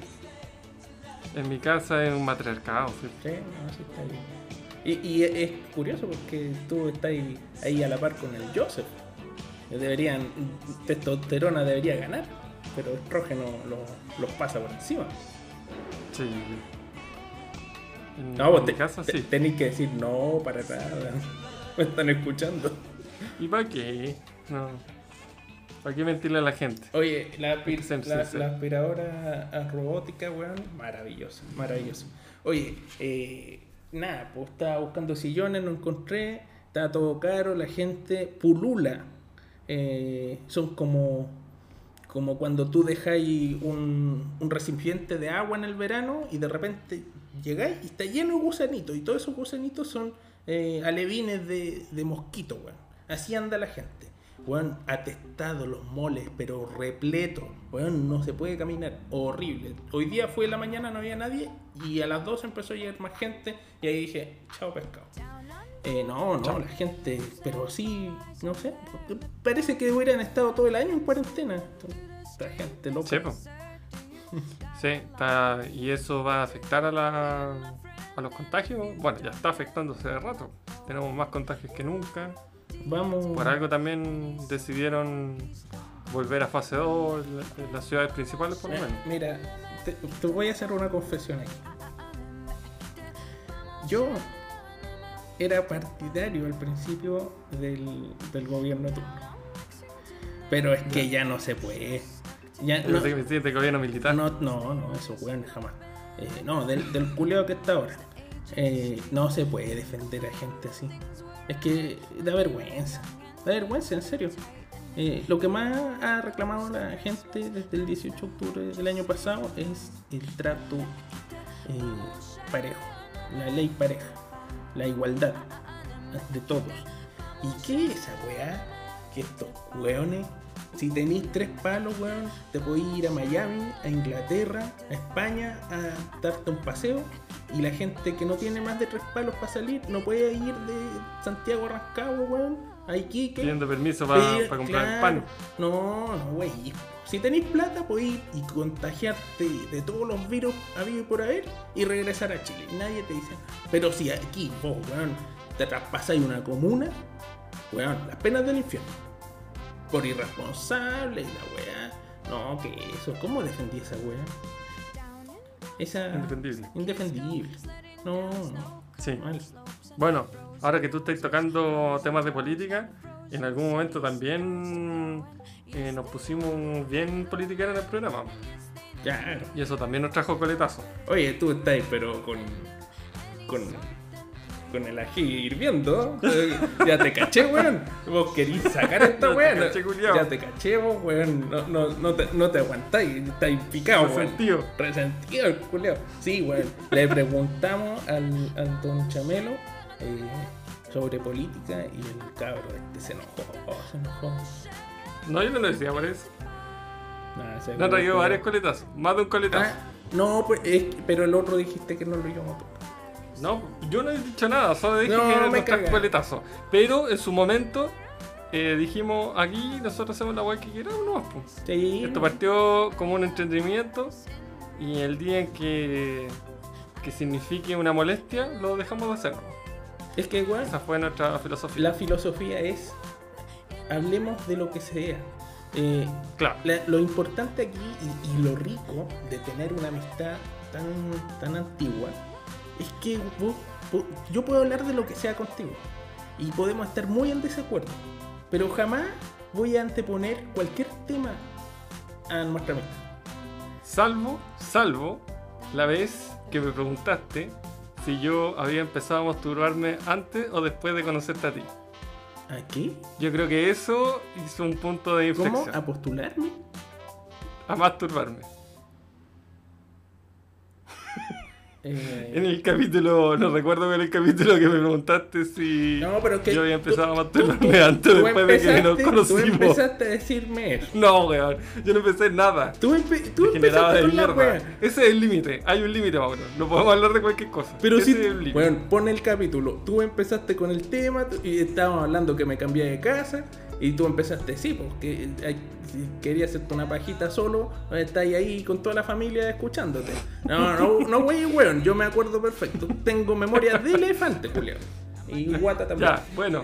En mi casa es un matriarcado. sí. Sí, no, sí está bien. Y, y es curioso porque tú estás ahí, ahí a la par con el Joseph. Deberían, testosterona debería ganar, pero estrógeno lo- los pasa por encima. Sí. En, No, vos en te, casa te- sí. tenéis que decir no para nada. Me están escuchando. ¿Y para qué? No. ¿Para qué mentirle a la gente? Oye, la, la- la aspiradora robótica, weón, maravilloso, maravilloso. Oye, eh, nada, pues estaba buscando sillones, no encontré, está todo caro, la gente pulula. Eh, son como, como cuando tú dejáis un, un recipiente de agua en el verano y de repente llegáis y está lleno de gusanitos y todos esos gusanitos son eh, alevines de, de mosquito, weón. Así anda la gente. weón, atestado los moles, pero repleto. Weón, no se puede caminar. Horrible. Hoy día fue la mañana, no había nadie. Y a las 2 empezó a llegar más gente. Y ahí dije, chao pescado. Eh, no, no, la gente, pero sí, no sé. Parece que hubieran estado todo el año en cuarentena. La gente loca. Sí. Sí, está- y eso va a afectar a, la, a los contagios. Bueno, ya está afectándose de rato. Tenemos más contagios que nunca. Vamos. Por algo también decidieron volver a fase 2 en la- en las ciudades principales, por lo Eh, menos. Mira, te, te voy a hacer una confesión aquí. Yo era partidario al principio del, del gobierno turno. Pero es que ya no se puede. Ya, El presidente del gobierno militar. no, no, no, eso weón, jamás. Eh, no, del, del culeo que está ahora. Eh, no se puede defender a gente así. Es que da vergüenza. Da vergüenza, en serio. Eh, lo que más ha reclamado la gente desde el 18 de octubre del año pasado es el trato parejo, la ley pareja, la igualdad de todos. ¿Y qué es esa weá? Que estos weones, si tenéis tres palos, weón, te podéis ir a Miami, a Inglaterra, a España a darte un paseo. Y la gente que no tiene más de tres palos para salir no puede ir de Santiago a Rancagua, weón, a Iquique. Pidiendo permiso para comprar claro. pan. No, no, güey. Si tenéis plata, podéis ir y contagiarte de todos los virus habido y por haber y regresar a Chile. Nadie te dice. Pero si aquí, vos, weón, te traspasáis una comuna, weón, las penas del infierno. Por irresponsable y la weá. No, que eso. ¿Cómo defendí esa weá? Esa. Indefendible. Indefendible. No, no. Sí. Mal. Bueno, ahora que tú estás tocando temas de política, en algún momento también eh, nos pusimos bien politiqueros en el programa. Claro. Y eso también nos trajo coletazo. Oye, tú estás pero con. con. Con el ají hirviendo. Ya te caché, weón. Vos querís sacar esta weón. Ya te caché, vos, weón. No, no, no, te, no te aguantáis. Estáis picado, weón. Resentido. Resentido el culiao. Sí, weón. Le preguntamos al, al don Chamelo eh, sobre política y el cabro este se enojó. oh, se enojó. No, yo no lo decía por eso. Nah, ese No han traído varios coletazos. Más de un coletazo. Ah, no, pues, pero el otro dijiste que no lo íbamos a tocar. No, yo no he dicho nada, solo dije No, que me nos coletazo. Pero en su momento eh, dijimos, aquí nosotros hacemos la weá que queramos, no. Sí, Esto partió como un entretenimiento y el día en que, que signifique una molestia, lo dejamos de hacer. Es que, weón, Esa fue nuestra filosofía. la filosofía es hablemos de lo que sea. Eh, Claro. la- lo importante aquí y, y lo rico de tener una amistad tan, tan antigua es que vos- yo puedo hablar de lo que sea contigo y podemos estar muy en desacuerdo, pero jamás voy a anteponer cualquier tema a nuestra amistad. Salvo, salvo la vez que me preguntaste si yo había empezado a masturbarme antes o después de conocerte a ti. ¿Aquí? Yo creo que eso hizo un punto de ¿Cómo? inflexión. ¿A postularme? A masturbarme. Eh, En el capítulo, no recuerdo en el capítulo que me preguntaste si No, pero que yo había empezado tú- a masturbarme tú- antes tú después de que nos empezaste- Tú conocimos. empezaste a decirme eso. No, weón, yo no empecé nada. Tú, empe- tú empezaste con la mierda. wea. Ese es el límite. Hay un límite, Mauro. No podemos hablar de cualquier cosa. Pero Ese si, es pon el capítulo. Tú empezaste con el tema y estábamos hablando que me cambié de casa y tú empezaste, sí, porque si querías hacerte una pajita solo, estás ahí con toda la familia escuchándote. No, no, no, güey, weón, yo me acuerdo perfecto. Tengo memoria de elefante, Julio. Y guata también. Ya, bueno.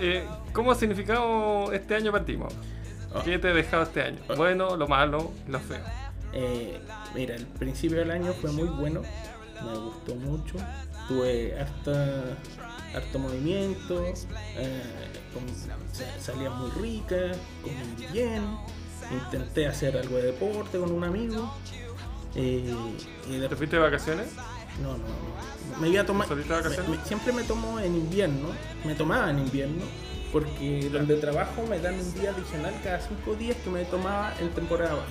Eh, ¿Cómo ha significado este año para ti, Mauro? Ah. ¿Qué te ha dejado este año? Bueno, lo malo, lo feo. Eh, mira, el principio del año fue muy bueno, me gustó mucho, tuve harta, harto movimiento, eh, salía muy rica, comí bien, intenté hacer algo de deporte con un amigo. eh, y de ¿Te fuiste de vacaciones? no, no, no. Me iba a tomar. ¿Saliste de vacaciones? me- me- siempre me tomo en invierno. Me tomaba en invierno. Porque donde trabajo me dan un día adicional cada cinco días que me tomaba en temporada baja.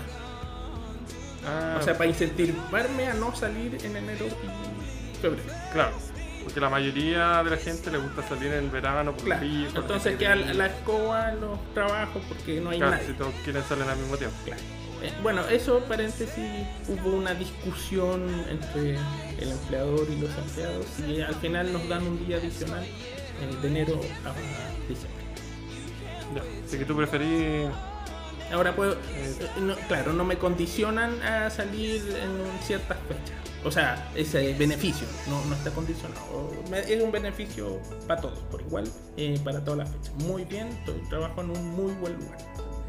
Ah, O sea, para incentivarme a no salir en enero y febrero. claro. Porque la mayoría de la gente le gusta salir en verano por Claro. frío, por Entonces el queda la la escoba en los trabajos porque no hay Claro, nadie. si todos quieren salir al mismo tiempo. Claro. Eh, bueno, eso paréntesis, hubo una discusión entre el empleador y los empleados y al final nos dan un día adicional eh, de enero a diciembre. Ya. Así que tú preferís. Ahora puedo, eh, no- claro, no me condicionan a salir en ciertas fechas. O sea, ese beneficio no, no está condicionado. Es un beneficio para todos, por igual, eh, para todas las fechas. Muy bien, trabajo en un muy buen lugar.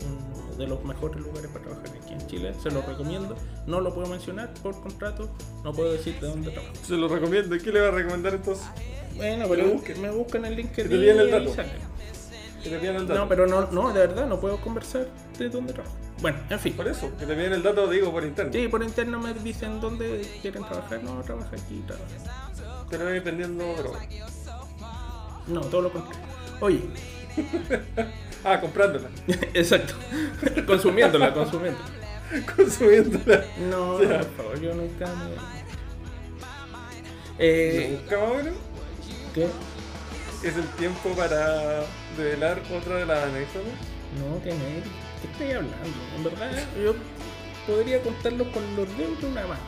Uno de los mejores lugares para trabajar aquí en Chile. Se lo recomiendo. No lo puedo mencionar por contrato. No puedo decir de dónde trabajo. Se lo recomiendo. ¿Qué le va a recomendar entonces? Bueno, pero me buscan en LinkedIn. te piden el dato. Que te el dato. No, pero no, no, de verdad, no puedo conversar de dónde trabajo. Bueno, en fin. Por eso, que te piden el dato, digo, por interno. Sí, por interno me dicen dónde quieren trabajar. No, trabaja aquí, trabaja. Pero voy vendiendo droga. No, todo lo contrario. Oye, Ah, comprándola. exacto. consumiéndola, consumiéndola. Consumiéndola. No, Ya. por favor, yo nunca me. Eh, Nunca bueno. ¿Qué? Es el tiempo para develar otra de las anécdotas. No, ¿qué me ¿Qué estoy hablando? En verdad, yo podría contarlo con los dedos de una mano.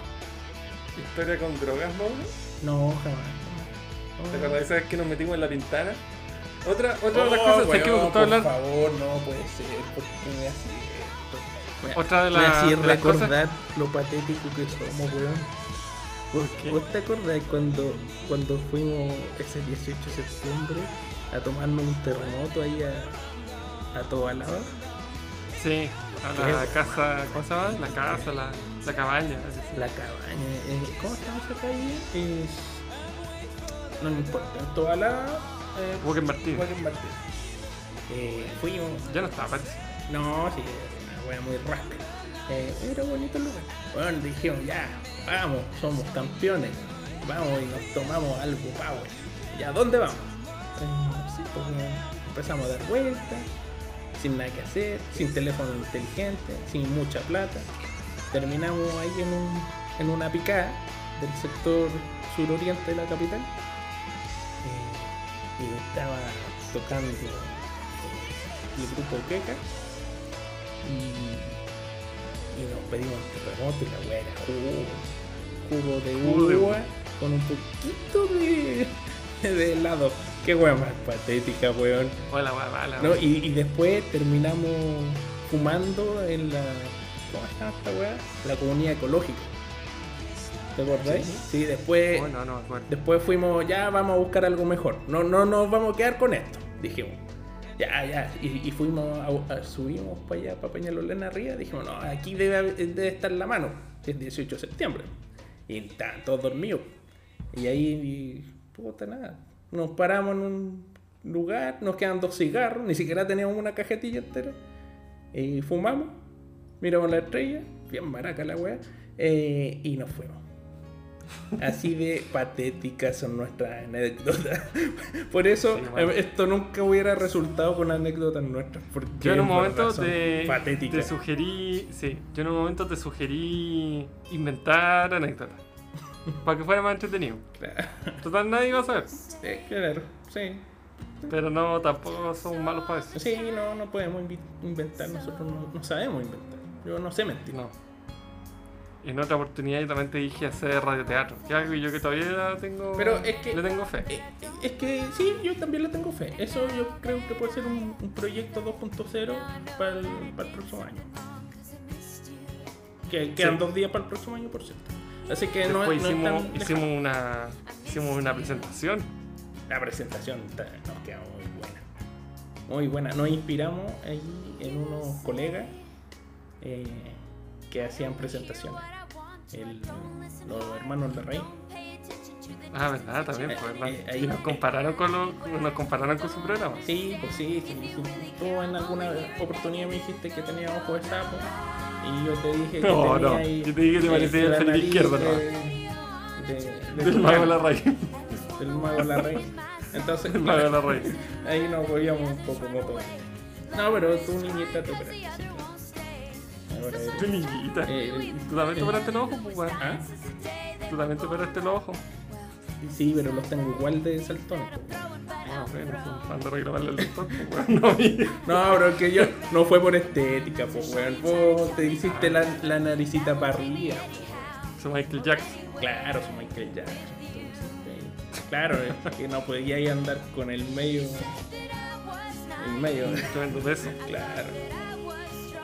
Historia con drogas, Mauro. No, jamás. ¿Te No. acuerdas esa vez que nos metimos en la pintana? Otra, otra de las Oh, cosas ¿sabes que me gustó por hablar. favor, no puede ser. ¿Por qué me esto? Me- Otra de me la- hacía de las cosas- recordar lo patético que somos, weón. ¿Por qué? ¿Vos te acordás cuando, cuando fuimos ese 18 de septiembre a tomarnos un terremoto ahí a, a Tobalaba? Sí, a la Qué casa, ¿cómo se llama? La casa, la, la cabaña. La cabaña. eh, ¿Cómo se llama esa calle? Es... No me importa. En Tobalaba. Eh, Joaquín Martín. Eh. Ya no estaba, parece. No, sí, una wea muy rasca. Eh, era bonito el lugar. Bueno, dijimos, ya, vamos, somos campeones. Vamos y nos tomamos algo power. ¿Ya dónde vamos? Eh, sí, pues, eh, empezamos a dar vueltas, sin nada que hacer, sin teléfono inteligente, sin mucha plata. Terminamos ahí en, un, en una picada del sector suroriente de la capital. Eh, y estaba tocando eh, el grupo Queca y, y nos pedimos terremoto y la weá era jugo, jugo de uva. con un poquito de, de helado. Qué weá más patética, weón. Hola, guay, mala. ¿no? Y, y después terminamos fumando en la. ¿Cómo llama esta weá? La comunidad ecológica. ¿Te acordáis? Sí, después. Oh, no, no acuerdo. Después fuimos, ya vamos a buscar algo mejor. No, no nos vamos a quedar con esto, dijimos. Ya, ya. Y, y fuimos, a, a- subimos para allá, para Peñalolena arriba. Dijimos, no, aquí debe, debe estar la mano. Es 18 de septiembre. Y estaban todos dormidos. Y ahí, puta nada. Nos paramos en un lugar, nos quedan dos cigarros, ni siquiera teníamos una cajetilla entera. Y fumamos, miramos la estrella, bien maraca la wea, eh, y nos fuimos. Así de patéticas son nuestras anécdotas. Por eso Sí, eh, esto nunca hubiera resultado con anécdotas nuestras. Porque Yo en un en momento te, sugerí, sí, yo en un momento te sugerí inventar anécdotas. para que fuera más entretenido. Total, nadie iba a saber. Eh, claro, sí. Pero no, tampoco somos malos para eso. Sí, no, no podemos inventar, nosotros no, no sabemos inventar. Yo no sé mentir. No. En otra oportunidad yo también te dije hacer radioteatro. Que es algo que yo que todavía tengo. Pero es que- Le tengo fe. Eh, Es que sí, yo también le tengo fe. Eso yo creo que puede ser un, un proyecto 2.0 para el, para el próximo año. Que quedan Sí. dos días para el próximo año, por cierto. Así que no, Después no es hicimos, tan hicimos una hicimos una presentación. La presentación nos quedó muy buena. Muy buena. Nos inspiramos ahí en unos colegas eh, que hacían presentaciones. El- los hermanos de Rey. Ah, verdad, también, pues, ¿verdad? Eh, ahí- y nos compararon con lo- nos compararon con su programa. Sí, pues sí. Tú en alguna oportunidad me dijiste que tenía ojos de sapo. Y yo te dije que No, tenía no, ahí, yo te dije que te eh, parecía el Felipe Izquierdo, ¿no? de- de- de Del mago de la raíz. Del mago de la raíz. Entonces, Del mago de la raíz. ahí nos apoyamos un poco mutuamente. No, pero tu niñita te operaste. sí. Ahora eres- Tu niñita. eh, Tú también te eh, operaste los ojos, pues, weón. ¿Ah? Tú también te operaste los ojos. Sí, pero los tengo igual de saltones. weón. Ah, bueno, a reclamarle doctor, pues, no a pero que yo no fue por estética, pues weón. Vos te hiciste la, la naricita para arriba. Soy Michael Jackson. Claro, soy Michael Jackson. Claro, es que no podía ahí andar con el medio. El medio. Tremendo de eso. Claro.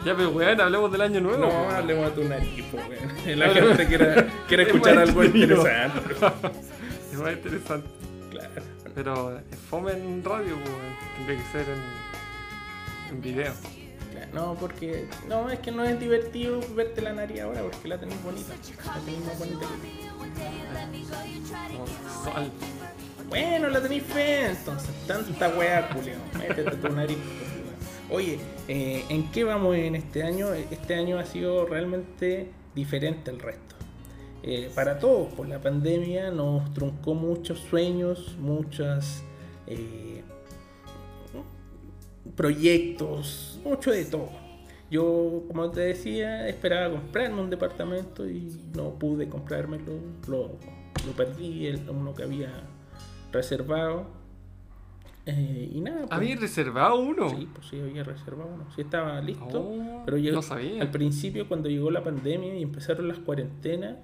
Ya, pero weón, hablemos del año nuevo. No, hablemos de tu nariz, pues weón. La gente quiere, quiere Es escuchar algo interesante. Es más interesante. Claro. Pero es fome en radio, pues. Tendría que ser en, en video. Claro, No, porque. No, es que no es divertido verte la nariz ahora porque la tenés bonita. La tenés más bonita que. Bueno, la tenéis fea, entonces. Tanta weá, Julio. Métete tu nariz. Oye, eh, ¿en qué vamos en este año? Este año ha sido realmente diferente al resto. Eh, para todos, por la pandemia nos truncó muchos sueños, muchas eh, proyectos, mucho de todo. Yo, como te decía, esperaba comprarme un departamento y no pude comprármelo. Lo, lo perdí, el uno que había reservado. Eh, y nada. pues, ¿Había reservado uno? Sí, pues sí, había reservado uno. Sí, estaba listo. Oh, pero yo, no sabía. al principio, cuando llegó la pandemia y empezaron las cuarentenas,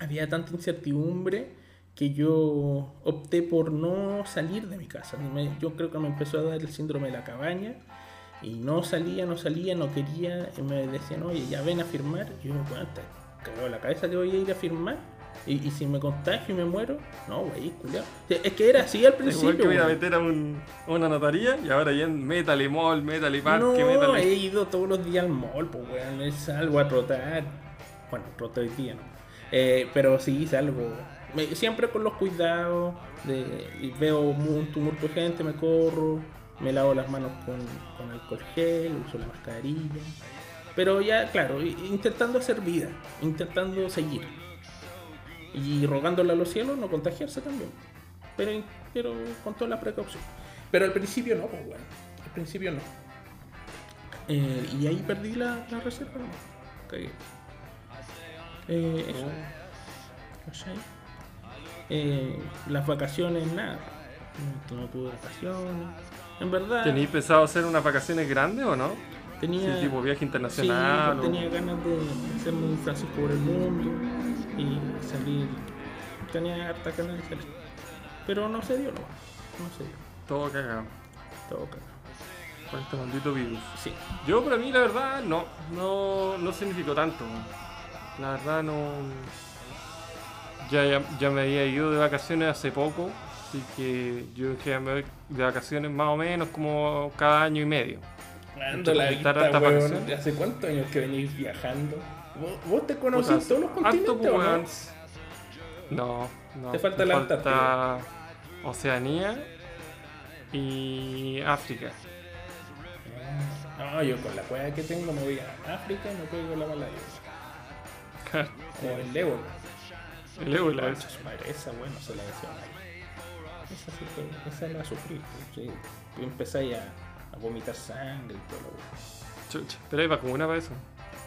había tanta incertidumbre que yo opté por no salir de mi casa. Me- yo creo que me empezó a dar el síndrome de la cabaña y no salía, no salía, no quería. Y me decían, oye, ya ven a firmar. Y yo, bueno, te la cabeza que voy a ir a firmar. Y, y si me contagio y me muero, no, güey, culiao. Es que era así al Igual principio. que voy a meter a, un, a una notaría y ahora ya en Metal y Mall, Metal y Parque, no, Metal he ido todos los días al mall, pues weón, salgo a trotar. Bueno, troto hoy día, ¿no? Eh, pero sí, salgo. Me- siempre con los cuidados. Veo un tumulto de gente, me corro. Me lavo las manos con, con alcohol gel, uso la mascarilla. Pero ya, claro, intentando hacer vida, intentando seguir. Y rogándole a los cielos no contagiarse también. Pero, pero con toda la precaución. Pero al principio no, pues bueno. Al principio no. Eh, y ahí perdí la, reserva, no. Eh. Eh, las vacaciones, nada. No, no tuve vacaciones. En verdad, ¿Tenéis pensado hacer unas vacaciones grandes o no? tenía, Sí, tipo viaje sí, internacional o... tenía ganas de hacerme un Francisco por el mundo y salir. Tenía harta ganas de salir. Pero no se dio, no. No se dio. Todo cagado Todo cagado. por este maldito virus. Sí. Yo para mí la verdad no, no, no significó tanto. La verdad no... Ya, ya, ya me había ido de vacaciones hace poco, así que yo dije me voy de vacaciones más o menos como cada año y medio. Ando la vista, hartas weón. vacaciones. ¿De ¿Hace cuántos años que venís viajando? ¿Vos, te conocís Puta, todos los continentes o no? No, no. Te falta la falta Oceanía y África. No, yo con la cueva que tengo me voy a África y me pego la malaria. O el ébola. El ébola es. madre, esa weón no se la decía a nadie. Esa sí fue, esa la sufrí. Sí. Y empezáis a, a vomitar sangre y todo lo weón. Chucha, pero hay vacuna para eso.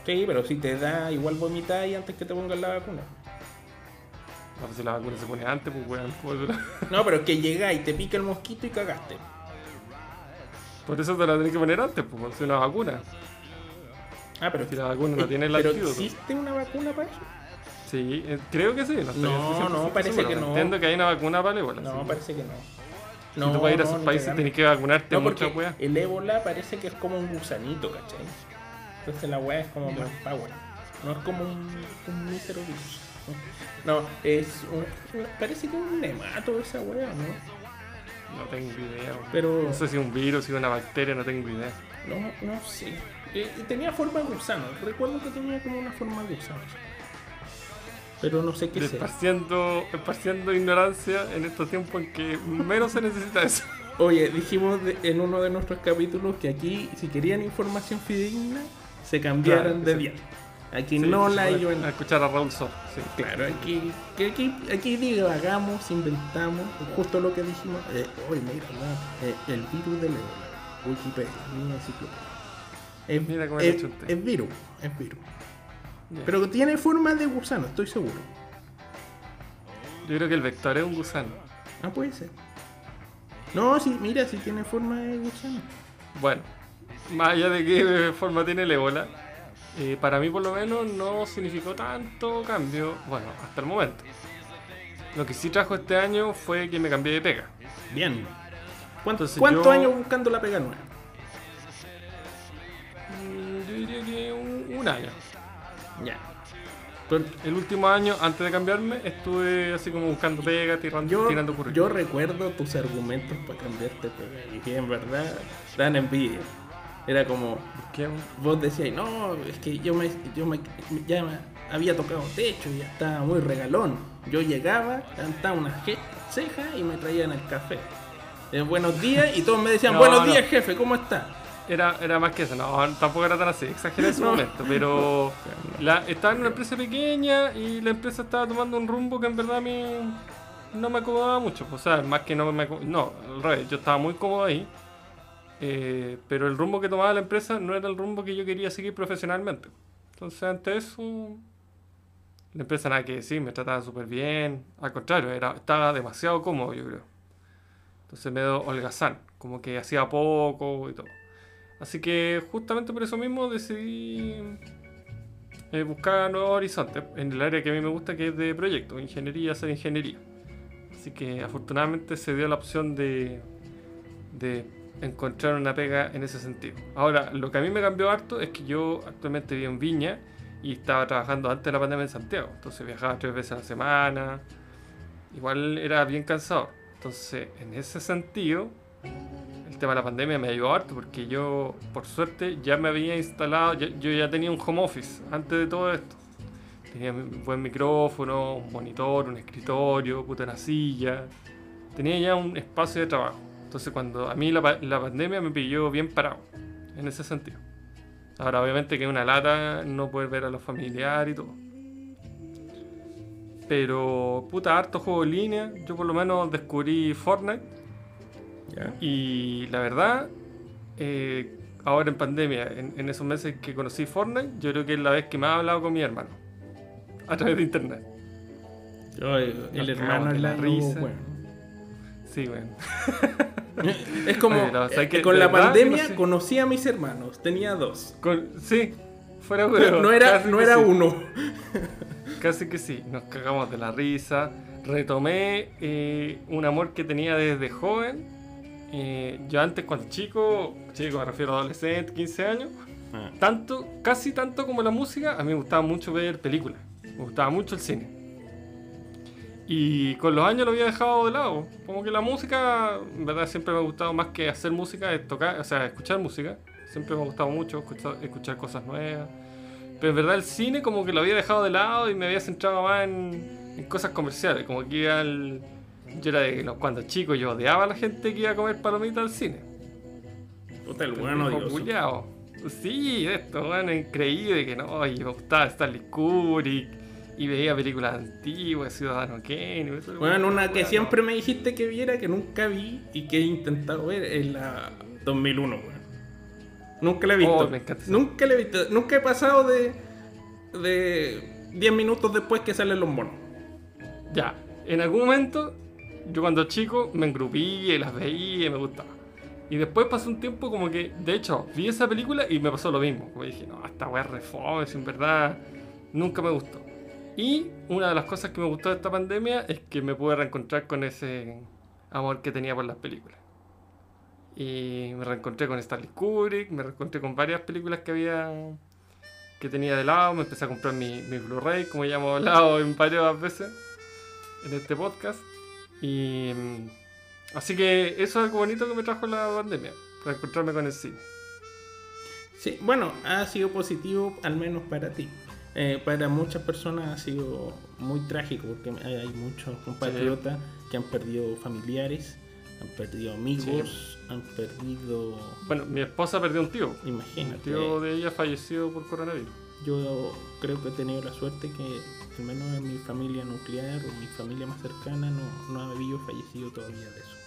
Sí, pero si te da, igual vomitáis antes que te pongan la vacuna. No sé si la vacuna se pone antes, pues weón. ¿cómo te la- No, pero que llegáis, te pica el mosquito y cagaste. Por eso te la tenés que poner antes, pues, es una vacuna. Ah, pero Si la vacuna no eh, tiene el ¿Pero antídoto. existe una vacuna para eso? Sí, eh, creo que sí. No, No, 100% no, parece seguro. que no. Entiendo que hay una vacuna para el ébola. No, sí. parece que no. Si tú vas a ir a esos ni países tenés que vacunarte No, mucha weá. el ébola parece que es como un gusanito, ¿cachai? Entonces la weá es como más power. No es como un, un mísero virus. No, es un, parece que es un nemato esa weá, ¿no? No tengo idea. weón. Pero No sé si es un virus, si es una bacteria, no tengo idea. no, no sé. Eh, tenía forma de gusano. Recuerdo que tenía como una forma de gusano. Pero no sé qué sea. Esparciendo, esparciendo ignorancia en estos tiempos en que menos se necesita eso. Oye, dijimos de- en uno de nuestros capítulos que aquí, si querían información fidedigna, se cambiaran Claro, de dial. Aquí Sí, no la iban A escuchar a Raúl. Sí. Claro, aquí, aquí, aquí divagamos, inventamos, justo lo que dijimos. Eh, oye, mira, no, eh, el virus del ébola. Wikipedia, mi enciclopedia. Es, Mira cómo es, es virus, es virus. Pero tiene forma de gusano, estoy seguro. Yo creo que el vector es un gusano. Ah, puede ser. No, sí, mira, si tiene forma de gusano. Bueno, más allá de qué forma tiene el ébola, eh, para mí por lo menos no significó tanto cambio, bueno, hasta el momento. Lo que sí trajo este año fue que me cambié de pega. Bien. ¿Cuánto- Entonces ¿Cuántos yo- años buscando la pega nueva? Un, año. Ya. El último año, antes de cambiarme, estuve así como buscando pega, tirando, yo, tirando yo recuerdo tus argumentos para cambiarte pega y que en verdad dan envidia. Era como, ¿Qué? vos decías, no, es que yo me, yo me, ya me había tocado techo y ya estaba muy regalón. Yo llegaba, levantaba una je- ceja y me traían el café. Eh, buenos días y todos me decían, No, buenos no. días jefe, ¿cómo está? Era, era más que eso, no, tampoco era tan así, exageré en su momento, pero la, estaba en una empresa pequeña y la empresa estaba tomando un rumbo que en verdad a mí no me acomodaba mucho, o sea, más que no me no, al revés, yo estaba muy cómodo ahí, eh, pero el rumbo que tomaba la empresa no era el rumbo que yo quería seguir profesionalmente. Entonces, ante eso, la empresa nada que decir, me trataba súper bien, al contrario, era, estaba demasiado cómodo, yo creo. Entonces me dio holgazán, como que hacía poco y todo. Así que justamente por eso mismo decidí eh, buscar nuevos horizontes en el área que a mí me gusta, que es de proyectos, ingeniería, hacer ingeniería. Así que afortunadamente se dio la opción de, encontrar una pega en ese sentido. Ahora, lo que a mí me cambió harto es que yo actualmente vivo en Viña y estaba trabajando antes de la pandemia en Santiago. Entonces viajaba tres veces a la semana. Igual era bien cansado. Entonces, en ese sentido, tema de la pandemia me ayudó harto porque yo, por suerte, ya me había instalado, ya- yo ya tenía un home office antes de todo esto. Tenía un buen micrófono, un monitor, un escritorio, puta una silla. Tenía ya un espacio de trabajo. Entonces, cuando a mí la, la pandemia me pilló bien parado, en ese sentido. Ahora, obviamente que es una lata no poder ver a los familiares y todo. Pero, puta, harto juego en línea. Yo por lo menos descubrí Fortnite. Ya. Y la verdad, eh, ahora en pandemia, en, en esos meses que conocí Fortnite, yo creo que es la vez que más he hablado con mi hermano. A través de internet. Yo, el, hermano de es la risa. bueno. Sí, bueno. Es como, Oye, no, ¿sabes eh, qué? con la pandemia conocí a mis hermanos, tenía dos. Con- sí, fuera No, huevo, no era, no que era sí. uno. Casi que sí, nos cagamos de la risa. Retomé eh, un amor que tenía desde joven. Eh, yo antes cuando chico, chico me refiero a adolescente, 15 años, Ah. tanto, casi tanto como la música, a mí me gustaba mucho ver películas. Me gustaba mucho el cine. Y con los años lo había dejado de lado. Como que la música, en verdad, siempre me ha gustado más que hacer música, es tocar, o sea, escuchar música. Siempre me ha gustado mucho escuchar, escuchar cosas nuevas. Pero en verdad el cine como que lo había dejado de lado y me había centrado más en, en cosas comerciales. Como que iba al... Yo era de los cuando chico, yo odiaba a la gente que iba a comer palomitas al cine. Puta, el bueno viejo odioso. Sí, esto, bueno, increíble que no, y me gustaba Stanley Kubrick y veía películas antiguas, Ciudadano Kane. eso, Bueno, una que siempre me dijiste que viera, que nunca vi y que he intentado ver, es la 2001, weón. Nunca la he visto. Oh, me encanta. Nunca la he visto. Nunca he pasado de, de 10 minutos después que salen los monos. Ya, en algún momento, yo cuando chico me engrupí y las veía y me gustaba. Y después pasó un tiempo como que, de hecho, vi esa película y me pasó lo mismo. Como dije, no, esta weá es en verdad nunca me gustó. Y una de las cosas que me gustó de esta pandemia es que me pude reencontrar con ese amor que tenía por las películas. Y me reencontré con Stanley Kubrick, me reencontré con varias películas que había que tenía de lado, me empecé a comprar mi, mi Blu-ray, como ya hemos hablado en varias veces en este podcast. Y mm, así que eso es algo bonito que me trajo la pandemia, para encontrarme con el cine. Sí, bueno, ha sido positivo, al menos para ti. Eh, para muchas personas ha sido muy trágico porque hay muchos compatriotas que han perdido familiares, han perdido amigos, han perdido. Bueno, mi esposa perdió un tío. El Imagínate. tío de ella falleció por coronavirus. Yo creo que he tenido la suerte que, al menos en mi familia nuclear o mi familia más cercana, no, no ha habido fallecido todavía de eso.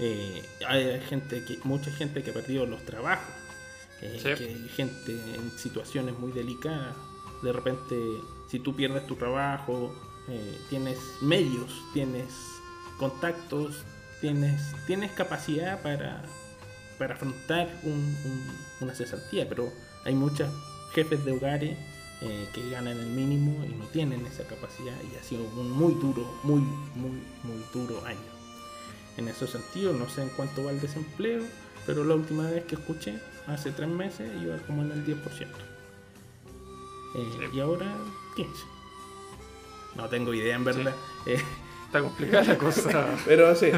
Eh, hay gente que, mucha gente que ha perdido los trabajos, eh, Sí. que hay gente en situaciones muy delicadas. De repente, si tú pierdes tu trabajo, eh, tienes medios, tienes contactos, tienes, tienes capacidad para, para afrontar un- un- una cesantía, pero hay muchos jefes de hogares eh, que ganan el mínimo y no tienen esa capacidad y ha sido un muy duro, muy, muy, muy duro año. En ese sentido, no sé en cuánto va el desempleo, pero la última vez que escuché, hace tres meses, iba como en el 10%. Eh, Y ahora 15%. No tengo idea en verdad. Eh, Está complicada la cosa. pero sí.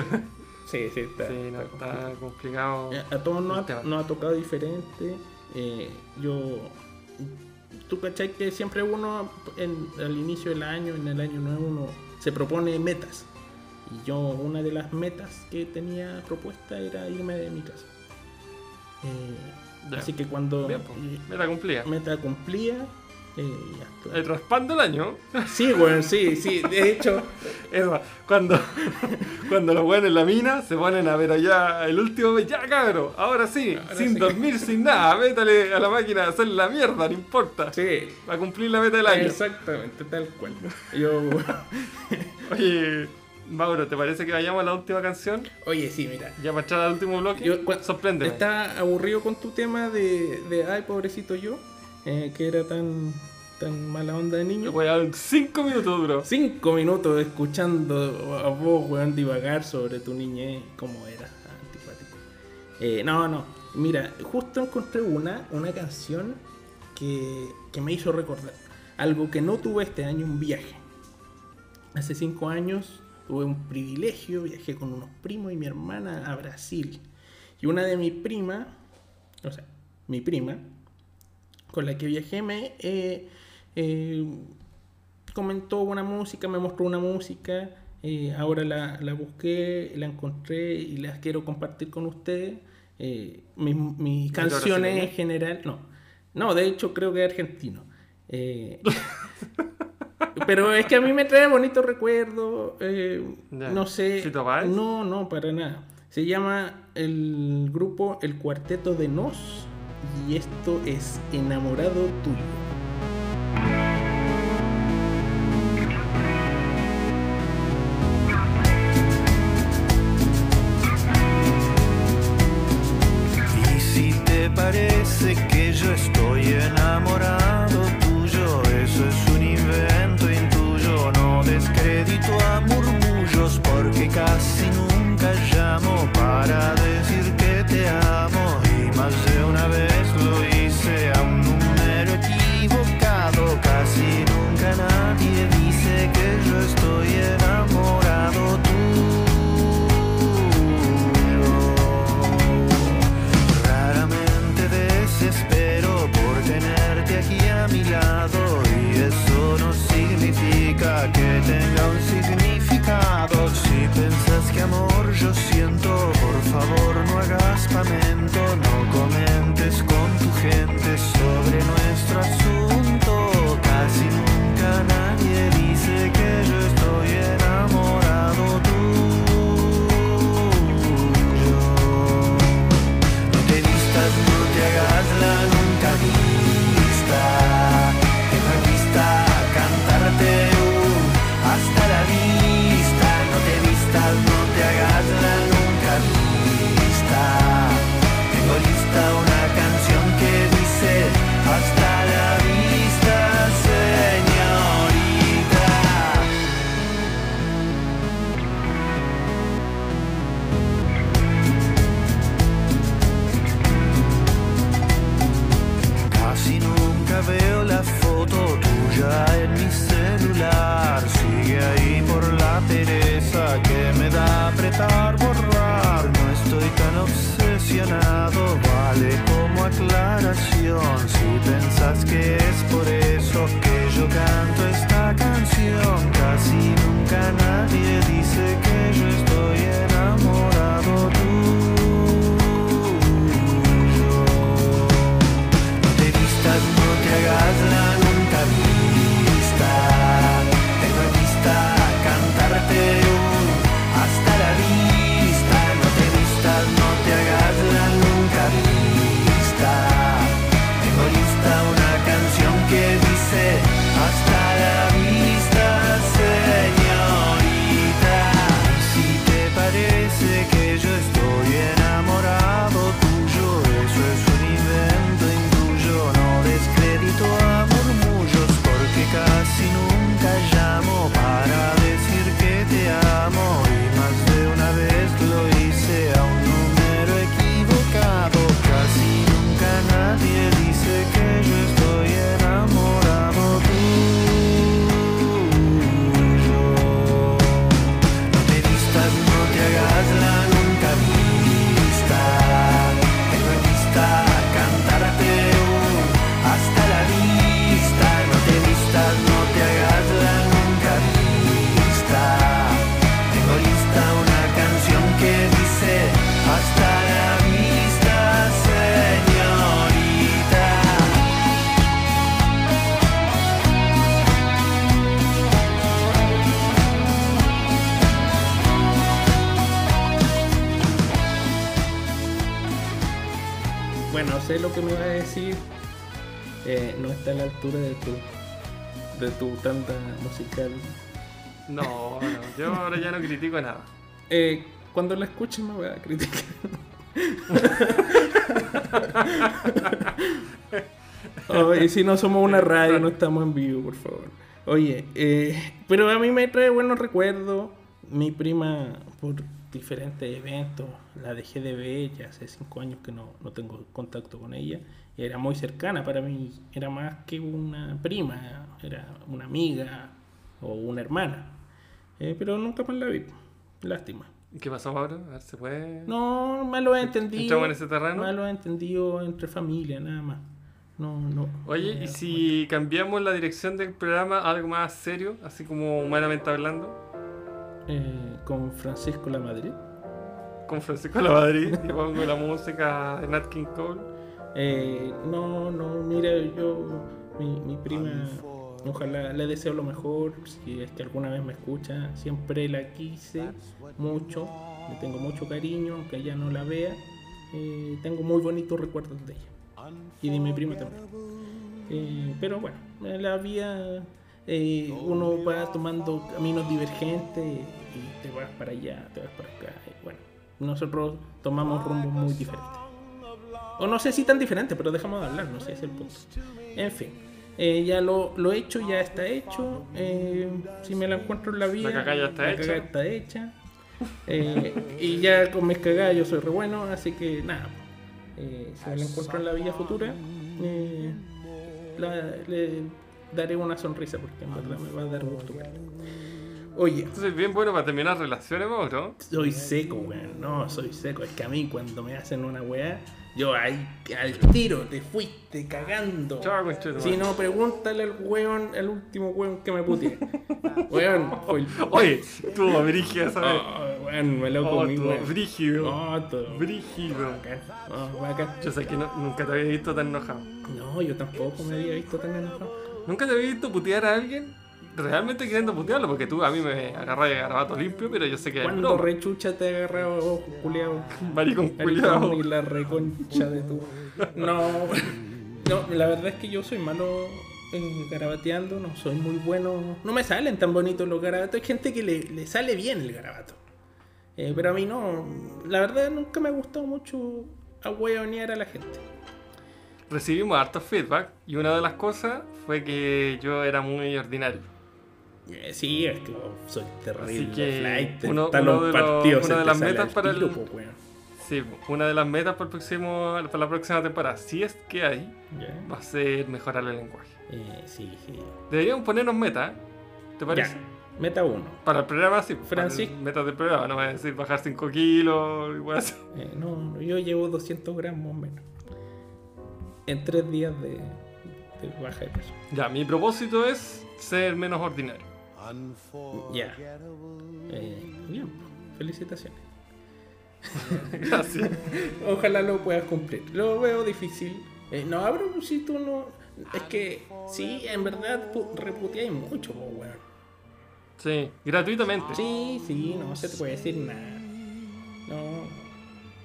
Sí, sí, está. Sí, no, está complicado. está complicado. Eh, A todos ha, nos ha tocado diferente. Eh, yo. Tú cachai que siempre uno, en, al inicio del año, en el año nuevo, uno se propone metas. Y yo, una de las metas que tenía propuesta era irme de mi casa. Eh. Así que cuando Bien, pues, meta cumplida. meta cumplía, eh, estoy. El raspando el año. Sí, bueno, sí, sí. De hecho, Eso, cuando, cuando los buenos en la mina se ponen a ver allá el último mes, ya cabrón, ahora sí, Ahora sin sí. dormir, sin nada, métale a la máquina a hacer la mierda, no importa. sí. Va a cumplir la meta del año. Exactamente, tal cual. Yo. Oye, Mauro, ¿te parece que vayamos a la última canción? Oye, sí, mira. Ya para entrar al último bloque. Yo, Sorpréndeme. Estaba aburrido con tu tema de, de ay, pobrecito yo, eh, que era tan, tan mala onda de niño. Dar cinco minutos, bro. Cinco minutos escuchando a vos, weón, divagar sobre tu niñez, cómo era, antipático. Eh, no, no, mira, justo encontré una, una canción que, que me hizo recordar algo que no tuve este año, un viaje. Hace cinco años tuve un privilegio, viajé con unos primos y mi hermana a Brasil. Y una de mis primas, o sea, mi prima, con la que viajé, me eh, eh, comentó una música, me mostró una música. eh, ahora la, la busqué, la encontré y las quiero compartir con ustedes. Mis, mis ¿Es canciones en general, no. No, de hecho creo que es argentino. Pero es que a mí me trae bonitos recuerdos. no sé. No, no, para nada. Se llama el grupo El Cuarteto de Nos y esto es Enamorado Tuyo. Eh, cuando la escuchen me voy a criticar. Oye, si no somos una radio, no estamos en vivo, por favor. Oye, eh, pero a mí me trae buenos recuerdos. Mi prima, por diferentes eventos, la dejé de ver, ya hace cinco años que no, no tengo contacto con ella. Y era muy cercana para mí, era más que una prima, era una amiga o una hermana. Eh, pero nunca más la vi. Lástima. ¿Y ¿Qué pasó ahora? A ver, ¿se puede...? No, malo he entendido. ¿Entramos en ese terreno? Malo he entendido entre familia, nada más. No, no. Oye, ¿y si cambiamos la dirección del programa a algo más serio, así como humanamente hablando? eh, con Francisco La Madrid. Con Francisco La Madrid y pongo la música de Nat King Cole. Eh, no, no, mira, yo, mi, mi prima, ojalá le deseo lo mejor, si es que alguna vez me escucha, siempre la quise mucho, le tengo mucho cariño, aunque ella no la vea, eh, tengo muy bonitos recuerdos de ella y de mi prima también. Eh, pero bueno, en la vida eh, uno va tomando caminos divergentes y te vas para allá, te vas para acá. y bueno, nosotros tomamos rumbos muy diferentes. O no sé si tan diferentes, pero dejamos de hablar, no sé, es el punto. En fin, eh, ya lo, lo hecho, ya está hecho. eh, si me la encuentro en la vida, La cagada ya está la hecha. cagada está hecha. Eh, y ya con mis cagadas yo soy re bueno, así que nada. eh, si me la encuentro en la vida futura, la- le daré una sonrisa porque en verdad me va a dar gusto. Oye, Entonces, bien bueno para terminar relaciones, vos, ¿no? soy seco, weón. No, soy seco. Es que a mí cuando me hacen una weá, yo ahí al tiro te fuiste cagando. Conchetumare. Si no, pregúntale al weón, al último weón que me puteé. weón. Oye, tuvo brígida esa vez. Oh, weón, me lo Oh, comí, weón. brígido. Oh, todo. Brígido. Oh, bacán. Yo sé que no- nunca te había visto tan enojado. No, yo tampoco me había visto tan enojado. Nunca te había visto putear a alguien realmente queriendo putearlo, porque tú a mí me agarras de garabato limpio, pero yo sé que broma. rechucha te agarraba, oh, culiao. Maricón El culiao. y la reconcha de tu. No, no, la verdad es que yo soy malo eh, garabateando, no soy muy bueno. No me salen tan bonitos los garabatos. Hay gente que le, le sale bien el garabato. Eh, pero a mí no. La verdad nunca me ha gustado mucho ahueonear a la gente. Recibimos harto feedback y una de las cosas fue que yo era muy ordinario. Eh, sí, es que soy terrible. Así que flight, uno- están uno los de los- partidos, una de las metas para el- po. Sí, una de las metas para, el próximo, para la próxima temporada, si es que hay, va a ser mejorar el lenguaje. Eh, sí, sí. Deberíamos ponernos metas, ¿eh? ¿te parece? Meta uno. Para el programa sí, para Francis- el metas del programa, no voy a decir bajar 5 kilos, igual así. Eh, no, yo llevo 200 gramos menos. En tres días de, de baja de peso. Ya, mi propósito es ser menos ordinario. Ya. Eh, bien, felicitaciones. Gracias. Ojalá lo puedas cumplir. Lo veo difícil. Eh, no, abro si tú no. Es que, sí, en verdad pu- reputeáis mucho, po, weón. Sí, gratuitamente. Sí, sí, no se te puede decir nada. No.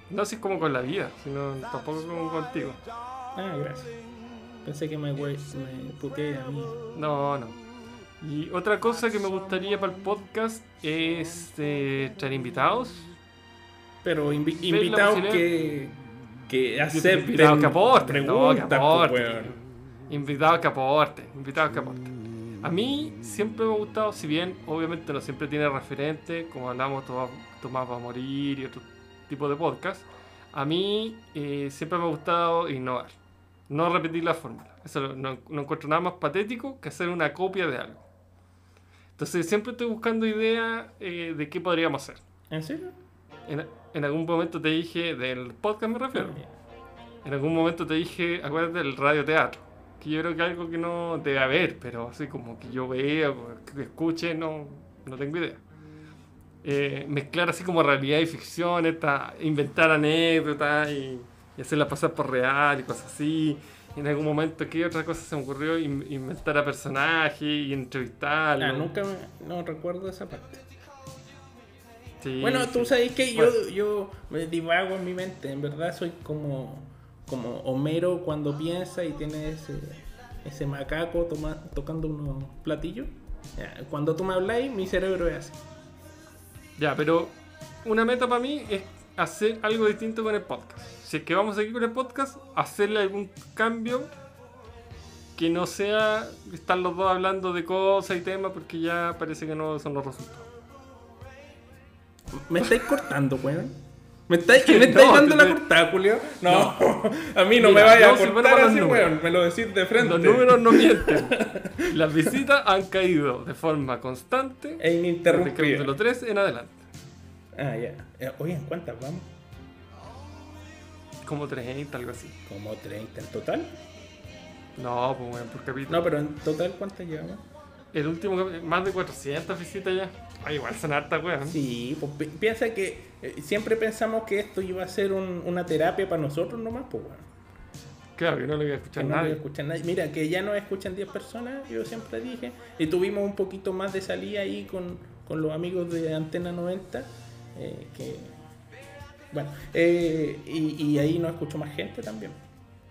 No así como con la vida, sino tampoco como contigo. Ah, gracias. Pensé que me, me puteé a mí. No, no. Y otra cosa que me gustaría para el podcast es eh, traer invitados. Pero invi- invitados que, que acepten invitados que aporten, no, que preguntas, po, aporten. Invitados que aporten, invitados que aporten. A mí siempre me ha gustado, si bien obviamente no siempre tiene referente, como hablamos Tomás, va a morir y otro tipo de podcast, a mí eh, siempre me ha gustado innovar, no repetir la fórmula. Eso no- no encuentro nada más patético que hacer una copia de algo. Entonces siempre estoy buscando ideas eh, de qué podríamos hacer. ¿En serio? En, en algún momento te dije, del podcast me refiero, en algún momento te dije, acuérdate del radioteatro. Que yo creo que algo que no debe haber, pero así como que yo vea, que escuche, no, no tengo idea. Eh, mezclar así como realidad y ficción, esta, inventar anécdotas y, y hacerlas pasar por real y cosas así. Y en algún momento, ¿qué otra cosa se me ocurrió? In- inventar a personajes y entrevistarlos. Ah, nunca me, no recuerdo esa parte. Sí, Bueno, tú sabes que yo, Bueno. yo me divago en mi mente. En verdad soy como como Homero cuando piensa y tiene ese, ese macaco toma- tocando unos platillos. Cuando tú me habláis, mi cerebro es así. Ya, pero una meta para mí es hacer algo distinto con el podcast. Si es que vamos a seguir con el podcast, hacerle algún cambio que no sea estar los dos hablando de cosas y temas porque ya parece que no son los resultados. ¿Me estáis cortando, weón? ¿Me estáis, me estáis No, dando te la cortada, Julio? No, a mí no Mira, me vaya a cortar así, números. weón. Me lo decís de frente. Los números no mienten. Las visitas han caído de forma constante E desde el capítulo ininterrumpido. 3 en adelante. Ah, ya. Eh, Oye, ¿en cuántas vamos? Como 30, algo así. Como 30 en total. No, pues bueno, por capítulo. No, pero en total, ¿cuántas llevamos? El último, más de 400 visitas ya. Ah, igual son hartas, weón. Sí, pues pi- piensa que eh, siempre pensamos que esto iba a ser un- una terapia para nosotros nomás, pues weón. Claro, que no lo voy a escuchar no lo nadie. escuchan nadie. Mira, que ya nos escuchan 10 personas, yo siempre dije. Y tuvimos un poquito más de salida ahí con, con los amigos de Antena 90. Eh, que. Bueno, eh, y, y ahí nos escuchó más gente también.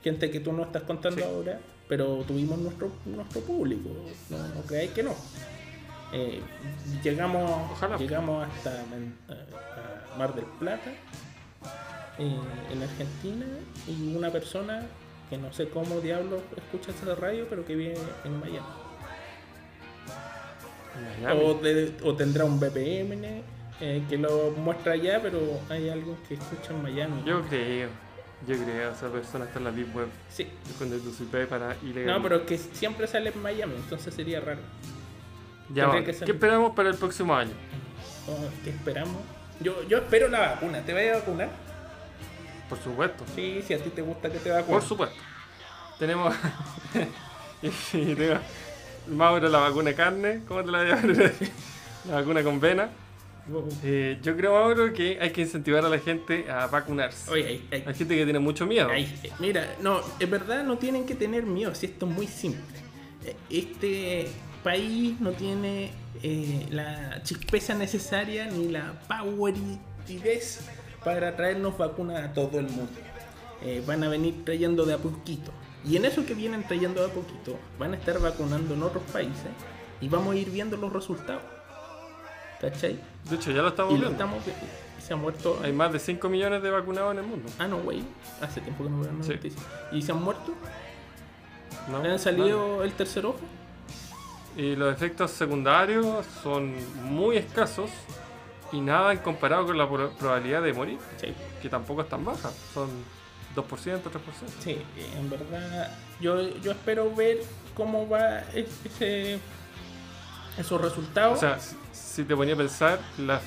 Gente que tú no estás contando Sí. ahora, pero tuvimos nuestro, nuestro público. No, no creáis que no. Eh, llegamos, Ojalá. llegamos hasta a- Mar del Plata, en Argentina, y una persona que no sé cómo diablos escucha esa radio, pero que vive en Miami. Miami. O, de- o tendrá un VPN eh, que lo muestra allá, pero hay alguien que escucha en Miami. Yo creo, yo creo, esa persona está en la Deep Web Sí. con el IP para ilegal. No, pero es que siempre sale en Miami, entonces sería raro. ya tendría va. que ¿Qué esperamos para el próximo año? Oh, ¿Qué esperamos? Yo, yo espero la vacuna. ¿Te vayas a vacunar? Por supuesto, Sí, si a ti te gusta que te vacunen. por supuesto. Tenemos. tengo. Mauro, la vacuna de carne, ¿cómo te la voy a? La vacuna con vena. Eh, yo creo, Mauro, que hay que incentivar a la gente a vacunarse. Oye, hay- hay- Hay gente que tiene mucho miedo. Eh, mira, no, en verdad no tienen que tener miedo, si esto es muy simple. Eh, Este país no tiene eh, la chispeza necesaria ni la poweridez para traernos vacunas a todo el mundo. Eh, van a venir trayendo de a poquito. Y en eso que vienen trayendo de a poquito, van a estar vacunando en otros países y vamos a ir viendo los resultados. ¿Cachai? De hecho, ya lo estamos Y lo viendo. estamos viendo. Se han muerto. Hay más de 5 millones de vacunados en el mundo. Ah, no, güey. Hace tiempo que no veo una Sí. noticia. ¿Y se han muerto? ¿no? ¿Le han salido el tercer ojo? Y los efectos secundarios son muy escasos y nada en comparado con la pro- probabilidad de morir, Sí. que tampoco es tan baja. Son 2%, 3%. Sí, en verdad. Yo, yo espero ver cómo va e- ese, esos resultados. O sea, si- te ponía a pensar, la,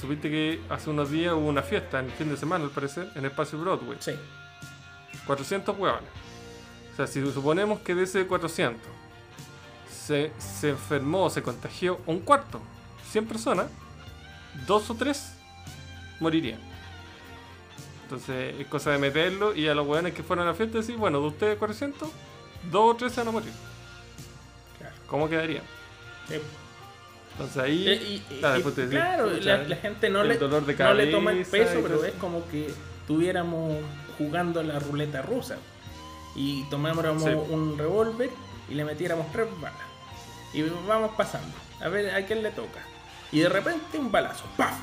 supiste que hace unos días hubo una fiesta en el fin de semana, al parecer, en el espacio Broadway. sí. 400 huevones. O sea, si suponemos que de ese 400 se, se enfermó, se contagió un cuarto, 100 personas, dos o tres morirían. Entonces es cosa de meterlo y a los huevones que fueron a la fiesta decir, bueno, de ustedes 400, dos o tres se van a morir. Claro. ¿Cómo quedaría? Sí. Entonces ahí, Eh, y- claro, y- claro, la, la gente no le, no le toma el peso, pero es como que tuviéramos jugando la ruleta rusa y tomáramos Sí. un revólver y le metiéramos tres balas y vamos pasando a ver a quién le toca y de repente un balazo ¡paf!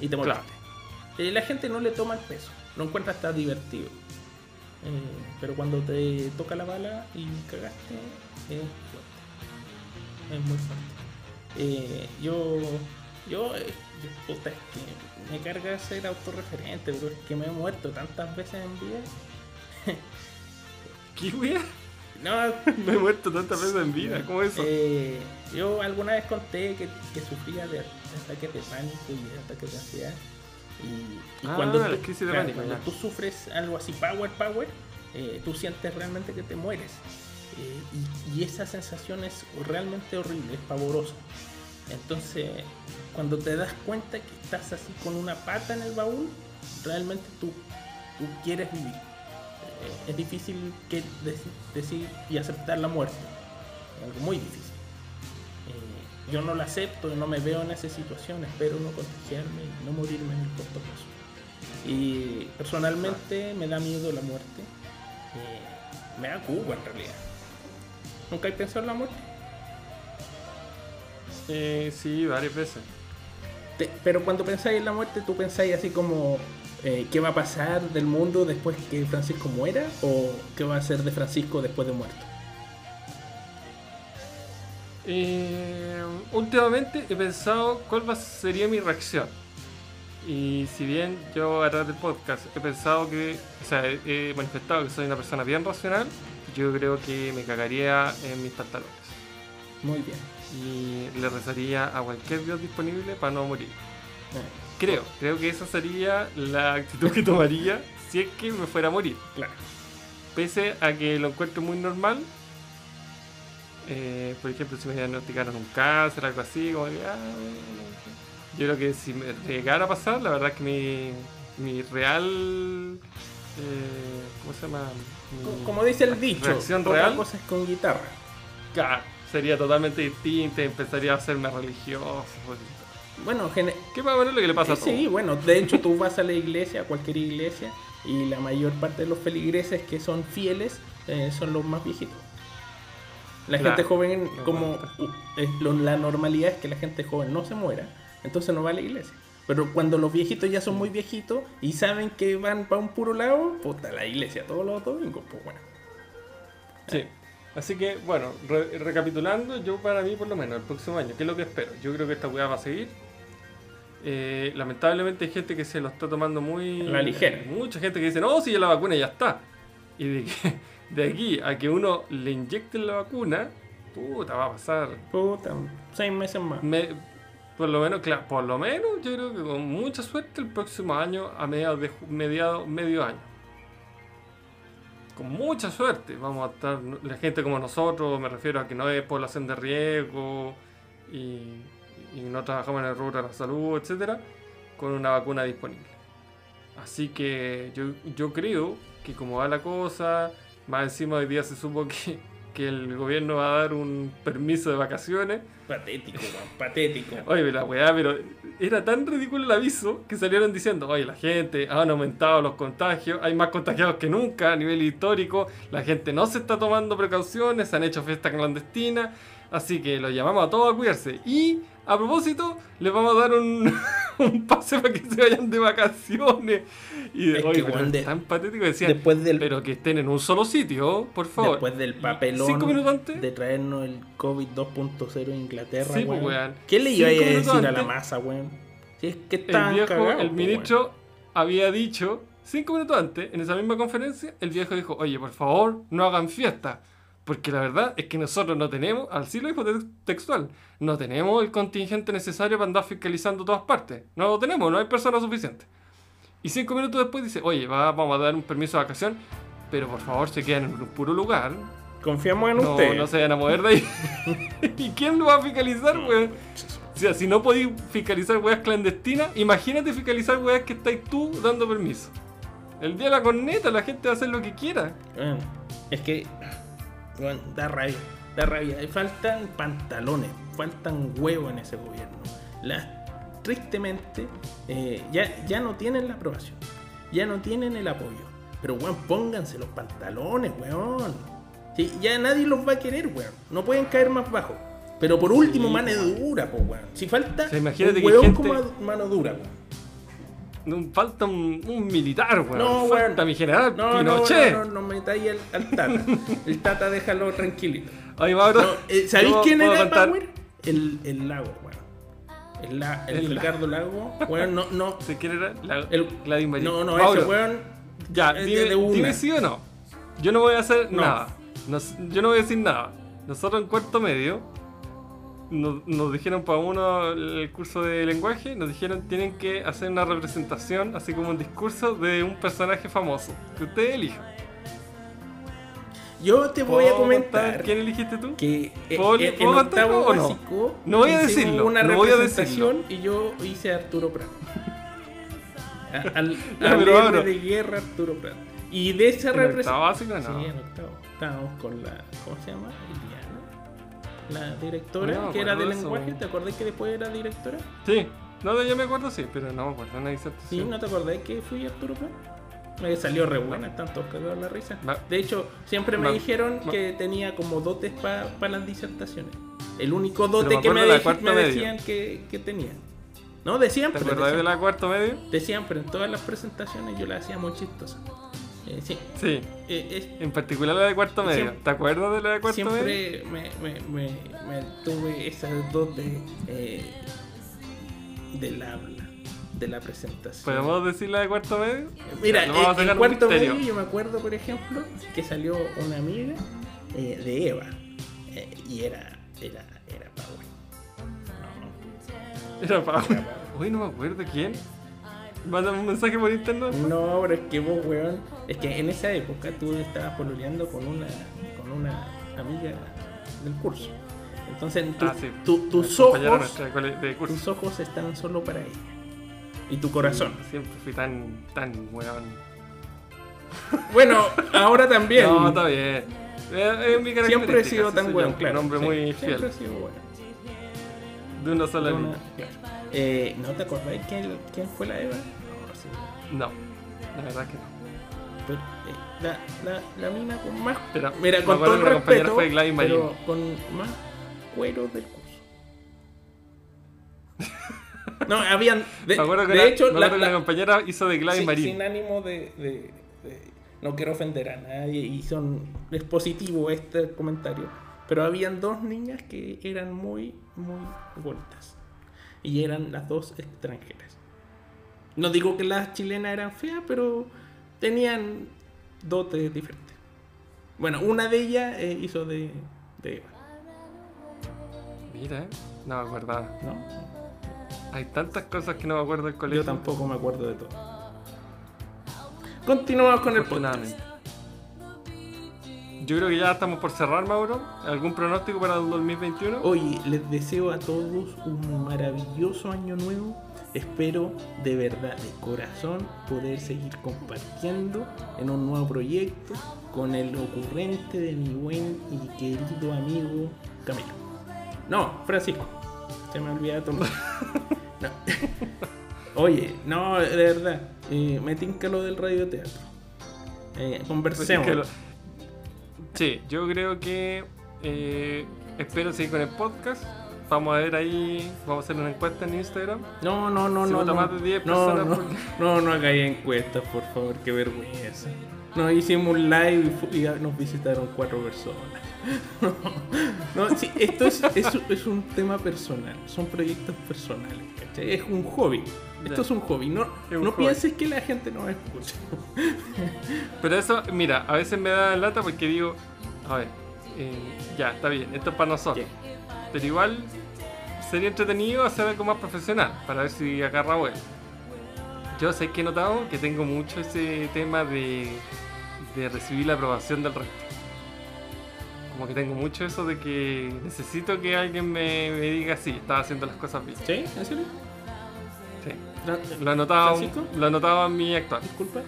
y te moriste. Y la gente no le toma el peso, lo encuentra hasta divertido. Eh, pero cuando te toca la bala y cagaste, es fuerte. Es muy fuerte. Eh, yo, yo, eh, puta, es que me carga ser autorreferente, pero es que me he muerto tantas veces en vida. ¿Qué wea? No, Me he muerto tantas veces en vida, ¿cómo es eso? eh, yo alguna vez conté que, que sufría de ataques de pánico y de ataques de ansiedad. Y, y Ah, cuando, tú, claro, cuando tú sufres algo así, power, power, eh, tú sientes realmente que te mueres. Y, y esa sensación es realmente horrible, es pavorosa. Entonces, cuando te das cuenta que estás así con una pata en el baúl, realmente tú, tú quieres vivir. Eh, es difícil que deci- decir y aceptar la muerte. Algo muy difícil. Eh, yo no la acepto, no me veo en esa situación, espero no contagiarme y no morirme en el corto plazo. Y personalmente me da miedo la muerte. Eh, me da cuba en realidad. ¿Nunca has pensado en la muerte? Eh, sí, varias veces. Te- pero cuando pensáis en la muerte, ¿tú pensáis así como eh, qué va a pasar del mundo después que Francisco muera? ¿O qué va a ser de Francisco después de muerto? Eh, últimamente he pensado cuál va- sería mi reacción. Y si bien yo a través del podcast he pensado que, o sea, he, he manifestado que soy una persona bien racional, yo creo que me cagaría en mis pantalones. Muy bien. Y le rezaría a cualquier Dios disponible para no morir. Eh, Creo, creo que esa sería la actitud que tomaría si es que me fuera a morir. claro. Pese a que lo encuentro muy normal. eh, por ejemplo, si me diagnosticaron un cáncer, algo así, como que, ah, yo creo que si me llegara a pasar, la verdad es que mi, mi real. eh, ¿Cómo se llama? Como dice el dicho, reacción real cosa es con guitarra. Claro, sería totalmente distinta, empezaría a hacerme religioso. pues. Bueno, ¿Qué más o menos lo que le pasa a Eh, todos? Sí, bueno, de hecho tú vas a la iglesia, a cualquier iglesia, y la mayor parte de los feligreses que son fieles eh, son los más viejitos. La Claro, gente joven, como cuenta. uh, es lo- la normalidad es que la gente joven no se muera, entonces no va a la iglesia. Pero cuando los viejitos ya son muy viejitos y saben que van para un puro lado, puta, la iglesia todos los domingos, pues bueno. Sí. Así que, bueno, re- recapitulando, yo para mí por lo menos el próximo año, ¿qué es lo que espero? Yo creo que esta weá va a seguir. Eh, lamentablemente hay gente que se lo está tomando muy... La ligera. Mucha gente que dice, no, si ya la vacuna ya está. Y de, que- de aquí a que uno le inyecten la vacuna, puta, va a pasar. Puta, seis meses más. Me- por lo menos, claro, por lo menos yo creo que con mucha suerte el próximo año, a mediados de mediado, medio año. Con mucha suerte vamos a estar, la gente como nosotros, me refiero a que no es población de riesgo y, y no trabajamos en el rubro de la salud, etcétera, con una vacuna disponible. Así que yo, yo creo que como va la cosa, más encima hoy día se supo que, que el gobierno va a dar un permiso de vacaciones. Patético, patético. Oye, la weá, pero era tan ridículo el aviso que salieron diciendo, oye, la gente, han aumentado los contagios, hay más contagiados que nunca a nivel histórico, la gente no se está tomando precauciones, se han hecho fiestas clandestinas, así que los llamamos a todos a cuidarse. Y, a propósito, les vamos a dar un, un pase para que se vayan de vacaciones. Y de, Es oye, que, pero weón, de- tan patético, decían, después del- pero que estén en un solo sitio, por favor. Después del papelón Cinco minutos antes. de traernos el COVID 2.0 en Inglaterra, Sí, pues, weón. weón. ¿Qué le iba a decir minutos a la antes. masa, weón? Si es que el viejo, cagados, el po, ministro había dicho, cinco minutos antes, en esa misma conferencia, el viejo dijo, oye, por favor, no hagan fiesta. Porque la verdad es que nosotros no tenemos, así lo dijo tex- textual, no tenemos el contingente necesario para andar fiscalizando todas partes. No lo tenemos, no hay personas suficientes. Y cinco minutos después dice, oye, va- vamos a dar un permiso de vacación, pero por favor se quedan en un puro lugar. Confiamos en No, ustedes. no se vayan a mover de ahí. ¿Y quién lo va a fiscalizar, weón? O sea, si no podéis fiscalizar weas clandestinas, imagínate fiscalizar weas que estáis tú dando permiso. El día de la corneta, la gente va a hacer lo que quiera. Weón, es que da rabia, da rabia. Y Faltan pantalones, faltan huevos en ese gobierno. Las, tristemente, eh, ya, ya no tienen la aprobación, ya no tienen el apoyo. Pero weón, pónganse los pantalones, weón. Sí, ya nadie los va a querer, weón. No pueden caer más bajo. Pero por último, Sí, mano dura, po, weón. Si falta O sea, imagínate un que weón gente- ma- mano dura, weón. Falta un, un militar, weón. No, falta mi general No, no, Pinochet. no, no, no metáis al, al Tata. El Tata déjalo tranquilito. Bro. No, eh, ¿Sabéis quién era Power? El, el Lago, weón. El, la- el El Ricardo Lago, weón, no, no. ¿Sí, ¿Quién era? La, El, Gladys no, no, Mauro, ese weón. Ya, es dime, de una. dime sí o no. Yo no voy a hacer nada. Nos- yo no voy a decir nada. Nosotros en cuarto medio nos, nos dijeron para uno el curso de lenguaje, nos dijeron tienen que hacer una representación, así como un discurso de un personaje famoso. Que ustedes elijan. Yo te voy a ¿Puedo comentar ¿Quién elegiste tú? que eh, ¿Puedo- en, puedo octavo o no? básico No voy a decirlo, una no voy a representación y yo hice a Arturo Prat. Al, al de guerra Arturo Prat. Y de esa ¿En representación. Sí, en octavo. Estábamos con la. ¿Cómo se llama? La directora, No que era de lenguaje. ¿Te acordás que después era directora? Sí, No, de ella me acuerdo, sí, pero no me acuerdo una disertación. ¿Sí? ¿No te acordás que fui Arturo Prat? Me salió re buena, tanto que la risa. Ma- De hecho, siempre me ma- dijeron ma- que tenía como dotes para las disertaciones. El único dote me que me, de la dej- decían que, que tenía. No, de ¿Te siempre. de acuerdas de siempre. la cuarto medio? De siempre, en todas las presentaciones yo las hacía muy chistosas. Eh, sí. Sí, Eh, es- en particular la de cuarto medio. Siempre- ¿Te acuerdas de la de cuarto medio? siempre me, me, me, me tuve esas dotes eh, del habla, de la presentación. ¿Podemos decir la de cuarto medio? Mira, vamos a en, cuarto misterio. medio yo me acuerdo, por ejemplo, que salió una amiga de Eva. y era, era, era Power. Era Pau. Uy, no me acuerdo quién. Mándame un mensaje por internet. No, pero es que vos, weón, es que en esa época tú estabas pololeando con una, con una amiga del curso. Entonces tu- Ah, sí. tus ojos, de curso. tus ojos están solo para ella. Y tu corazón. Siempre fui tan, tan weón. Bueno, ahora también. No, está bien. Mi característica. Siempre he sido tan yo, claro. Un hombre sí, muy Siempre fiel. he sido bueno. De una sola línea. claro. Eh, ¿No te acordáis quién, quién fue la Eva? No, sí. No, la verdad que no. Pero, eh, la, la, la mina con más. Pero mira, con todo el respeto, fue Gladys Marín. pero con más cuero del curso. No, habían. De, me acuerdo que, de la, hecho, me la, que la la- compañera hizo de Gladys sin, Marín. sin ánimo de, de- de- No quiero ofender a nadie y son. Es positivo este comentario. Pero habían dos niñas que eran muy, muy bonitas. Y eran las dos extranjeras. No digo que las chilenas eran feas, pero tenían dotes diferentes. Bueno, una de ellas eh, hizo de, de Eva, Mira, no me acordaba. ¿no? Hay tantas cosas que no me acuerdo del colegio. Yo tampoco me acuerdo de todo. Continuamos con el podcast. Yo creo que ya estamos por cerrar, Mauro. ¿Algún pronóstico para el 2021? Oye, les deseo a todos un maravilloso año nuevo. Espero de verdad, de corazón, poder seguir compartiendo en un nuevo proyecto con el ocurrente de mi buen y querido amigo Camilo. No, Francisco. Se me nombre. No. Oye, no, de verdad. Eh, me tinca lo del radioteatro. Eh, conversemos. Sí, yo creo que eh, espero seguir con el podcast. Vamos a ver ahí, vamos a hacer una encuesta en Instagram. No, no, no, Si no. no. más de 10 no, personas, no, no, no hagáis encuestas, por favor, qué vergüenza. Nos hicimos un live y nos visitaron cuatro personas. No, sí, esto es, es, es un tema personal, son proyectos personales, ¿cachai? Es un hobby. Esto es un hobby, no, un no hobby. pienses que la gente no escucha. Pero eso, mira, a veces me da lata porque digo, a ver, eh, ya, está bien, esto es para nosotros. Pero igual sería entretenido hacer algo más profesional para ver si agarra vuelo. Yo sé que he notado que tengo mucho ese tema de, de recibir la aprobación del resto. Como que tengo mucho eso de que necesito que alguien me, me diga si estaba haciendo las cosas bien. ¿Sí? ¿En serio? Lo ¿Francisco? lo en mi actual. Disculpa,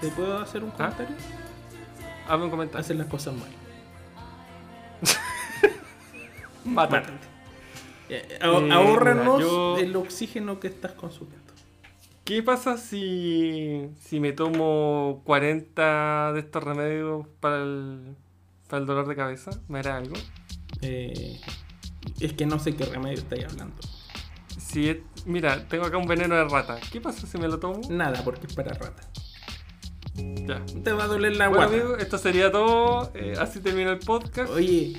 ¿te puedo hacer un ¿Ah? comentario? Hazme un comentario. Hacen las cosas mal. Mátate. Ahor- Eh, ahórranos mira, yo- el oxígeno que estás consumiendo. ¿Qué pasa si, si me tomo 40 de estos remedios para el, para el dolor de cabeza? ¿Me hará algo? Eh, es que no sé qué remedio estáis hablando. Si mira, tengo acá un veneno de rata. ¿Qué pasa si me lo tomo? Nada, porque es para rata. Ya. Te va a doler la Bueno, guata. amigos, esto sería todo. Eh, así termina el podcast. Oye,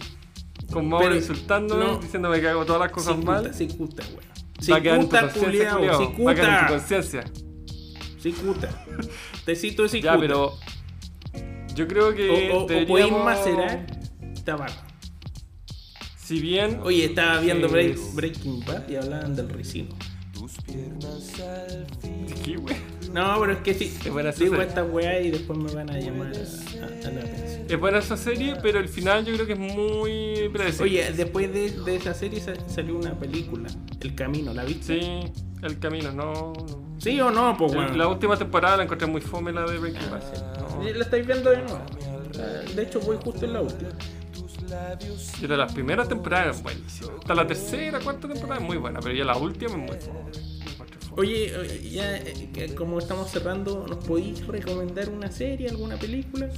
con Mauro insultándome, no. diciéndome que hago todas las cosas mal. cicuta, weón. Va a quedar en tu Cicuta, conciencia, culiao. Va a quedar en tu cicuta. conciencia. Cicuta. Tecito de cicuta. Ya, pero. Yo creo que. O, o, o podéis deberíamos- macerar tabaco. Si bien. Oye, estaba viendo Break- Breaking Bad y hablaban del ricino. ¿Qué, güey? No, pero es que sí. Es buena Digo serie. esta weá y después me van a llamar a, a- a la atención. Es buena esa serie, pero el final yo creo que es muy predecible. Oye, después de, de esa serie sa- salió una película, El Camino, ¿la viste? Sí, el camino, no. no. ¿Sí o no? Pues bueno. La última temporada la encontré muy fome, la de Breaking Bad. No. ¿La estáis viendo de nuevo? De hecho, voy justo en la última. De las primeras temporadas eran buenísimas. Hasta la tercera, cuarta temporada es muy buena, pero ya la última es muy. Oye, oye, ya eh, como estamos cerrando, ¿nos podéis recomendar una serie, alguna película?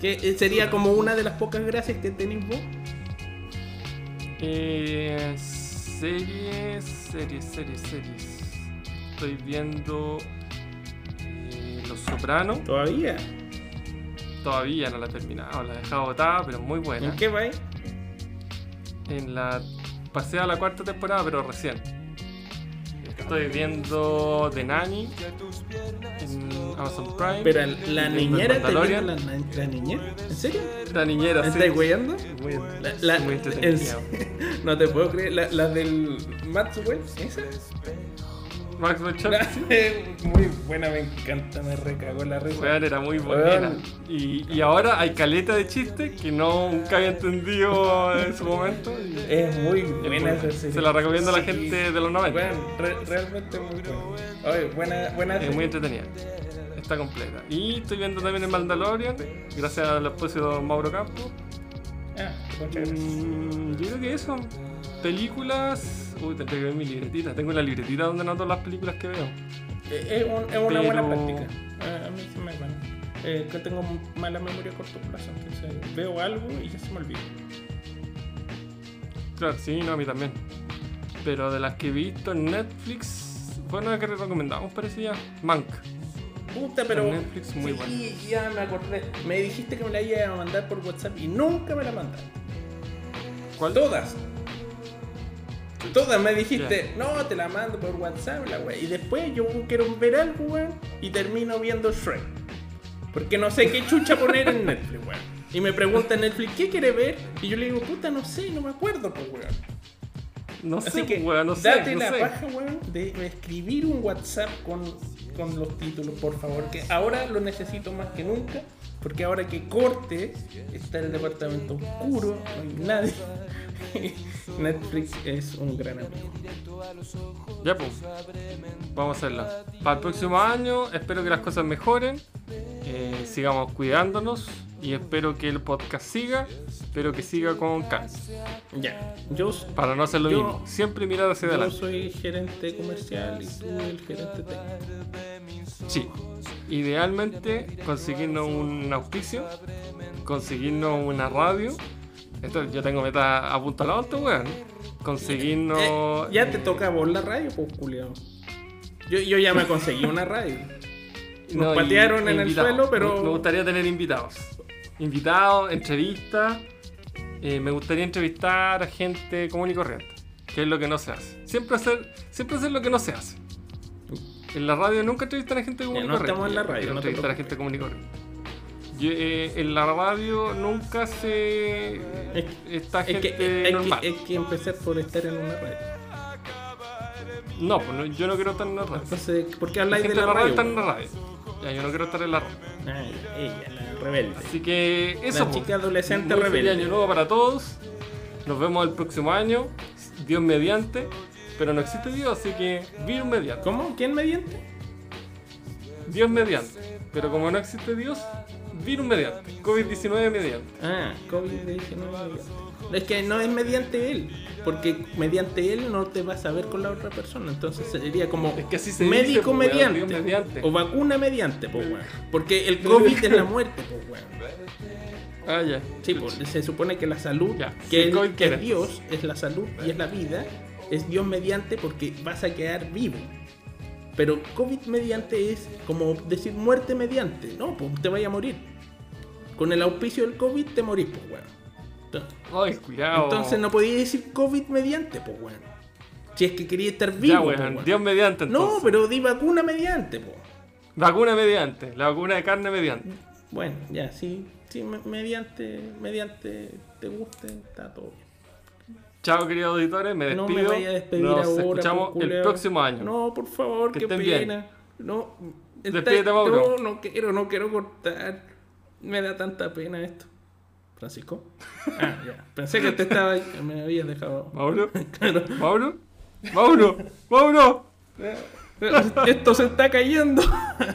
Que eh, sería como una de las pocas gracias que tenéis vos. Eh, series, series, series, series. Estoy viendo eh, Los Sopranos. Todavía. Todavía no la he terminado, la he dejado botada, pero muy buena. ¿En qué vais? En la pasé a la cuarta temporada, pero recién. Estoy viendo The Nanny en Amazon Prime. Pero la niñera, ¿te la, la niñera? ¿En serio? La niñera, ¿Me sí. estáis weyando? Muy, muy entretenida. no te puedo creer. La, la del Maxwell, ¿esa? La- sí. muy buena, me encanta, me recagó la risa. Weón, era muy buena. Y, y ahora hay caleta de chistes que no nunca había entendido en su momento. Es muy buena esa buena. serie. Se la recomiendo a la gente de los 90. Bueno, re- realmente muy buena. Oye, buena, buena Es muy entretenida. Está completa. Y estoy viendo también el Mandalorian, gracias al de Mauro Campos. Ah, muchas gracias. Mm, yo creo que eso. Películas. Uy, que ver mi libretita. Tengo la libretita donde anoto las películas que veo. Eh, Es, un- es una buena práctica. Ah, a mí se me van. Eh, que tengo mala memoria a corto plazo, entonces veo algo y ya se me olvida. Claro, sí, no, a mí también. Pero de las que he visto en Netflix, fue una que recomendamos, parecía Mank. Puta, pero. En Netflix, muy sí, buena. ya me acordé. Me dijiste que me la iba a mandar por WhatsApp y nunca me la mandaste. ¿Cuál? Todas. Todas me dijiste, no, te la mando por WhatsApp, la wea. Y después yo quiero ver algo, weón, y termino viendo Shrek. Porque no sé qué chucha poner en Netflix, weón. Y me pregunta Netflix, ¿qué quiere ver? Y yo le digo, puta, no sé, no me acuerdo, pues, weón. No sé, Así que, weón, no sé. date no la sé. paja, weón, de escribir un WhatsApp con, con los títulos, por favor. Que ahora lo necesito más que nunca. Porque ahora que corte, está el departamento oscuro, no hay nadie. Netflix es un gran amigo. Ya, pues. Vamos a hacerlo. Para el próximo año, espero que las cosas mejoren. eh, sigamos cuidándonos. Y espero que el podcast siga. Pero que siga con calma. Ya, yo, Para no hacer lo Yo- mismo. Siempre mirar hacia yo adelante. soy gerente comercial y tú el gerente técnico. Sí. Idealmente, conseguirnos un auspicio. Conseguirnos una radio. Esto yo tengo meta apuntalado alto, weón. Conseguirnos. Eh, ya te toca a vos la radio, pues, culiao. Yo, yo ya me conseguí una radio. Nos No, patearon en el suelo, pero. Me gustaría tener invitados. Invitados, entrevistas. Eh, me gustaría entrevistar a gente común y corriente. Que es lo que no se hace. Siempre hacer, siempre hacer lo que no se hace. En la radio nunca entrevistan a gente común y no corriente. estamos en la radio, no entrevistar a gente común y corriente. Yo, eh, en la radio nunca se. Es, está es gente que, hay normal. que, hay que empezar por estar en una radio. No, pues no, yo no quiero estar en la radio. Entonces, ¿por qué La habláis gente de la radio? está en la radio. Ya, yo no quiero estar en la radio. Ella, la rebelde. Así que eso. La po. chica adolescente Muy rebelde. Feliz año nuevo para todos. Nos vemos el próximo año. Dios mediante. Pero no existe Dios, así que virus mediante. ¿Cómo? ¿Quién mediante? Dios mediante. Pero como no existe Dios, virus mediante. COVID-19 mediante. Ah, COVID-19 mediante. Es que no es mediante él, porque mediante él no te vas a ver con la otra persona. Entonces sería como Es que así se médico dice, pues, weón, mediante, mediante. o vacuna mediante, pues weón. Porque el COVID es la muerte, pues weón. Ah, ya. Sí, se supone que la salud, Ya, que, sí, el- COVID que quiere. es Dios, es la salud y es la vida, es Dios mediante porque vas a quedar vivo. Pero COVID mediante es como decir muerte mediante. No, pues te vaya a morir. Con el auspicio del COVID te morís, pues weón. Entonces- Ay, cuidado. Entonces no podías decir COVID mediante, pues weón. Si es que quería estar vivo, Ya, pues, weón. Dios mediante entonces. No, pero di vacuna mediante, pues. Vacuna mediante. La vacuna de carne mediante. Bueno, ya, sí, sí, me- mediante, mediante te guste, está todo bien. Chao, queridos auditores. Me No despido. me vaya a despedir Nos ahora. escuchamos por el próximo año. No, por favor, Que qué estén bien. pena. No, Despídete, está-. No, no quiero, no quiero cortar. Me da tanta pena esto. Francisco. Ah, ya. Pensé que te estaba. Me habías dejado. Mauro. Claro. Mauro. Mauro. Mauro. Esto se está cayendo.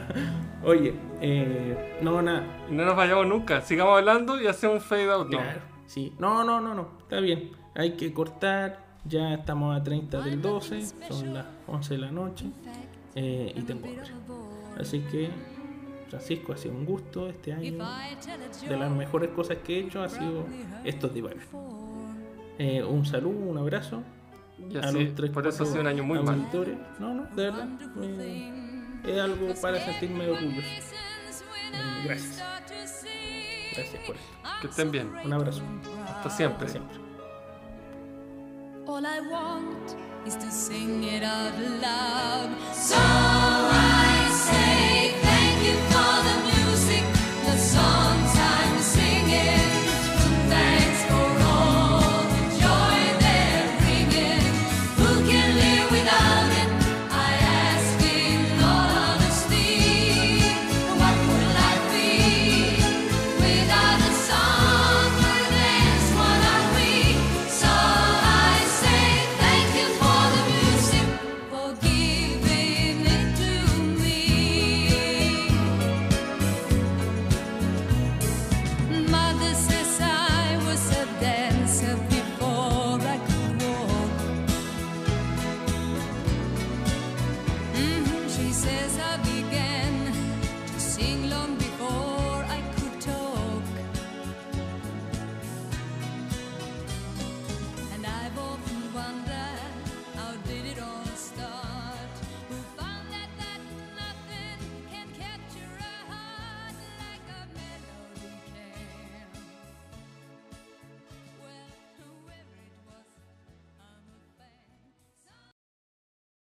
Oye, eh, no, nada. No nos vayamos nunca. Sigamos hablando y hacemos un fade out. ¿no? Claro, sí. No, no, no, no. Está bien. Hay que cortar. Ya estamos a 30 del 12, son las 11 de la noche eh, y tengo hambre. Así que, Francisco, ha sido un gusto este año. De las mejores cosas que he hecho ha sido estos divagar. Eh, un saludo, un abrazo. Y a los tres, por eso ha sido un año muy mal. No, no, de verdad. eh, es algo para sentirme orgulloso. Eh, gracias. Gracias por esto. Que estén bien. Un abrazo. Hasta siempre. Hasta siempre. All I want is to sing it out loud. So I say for the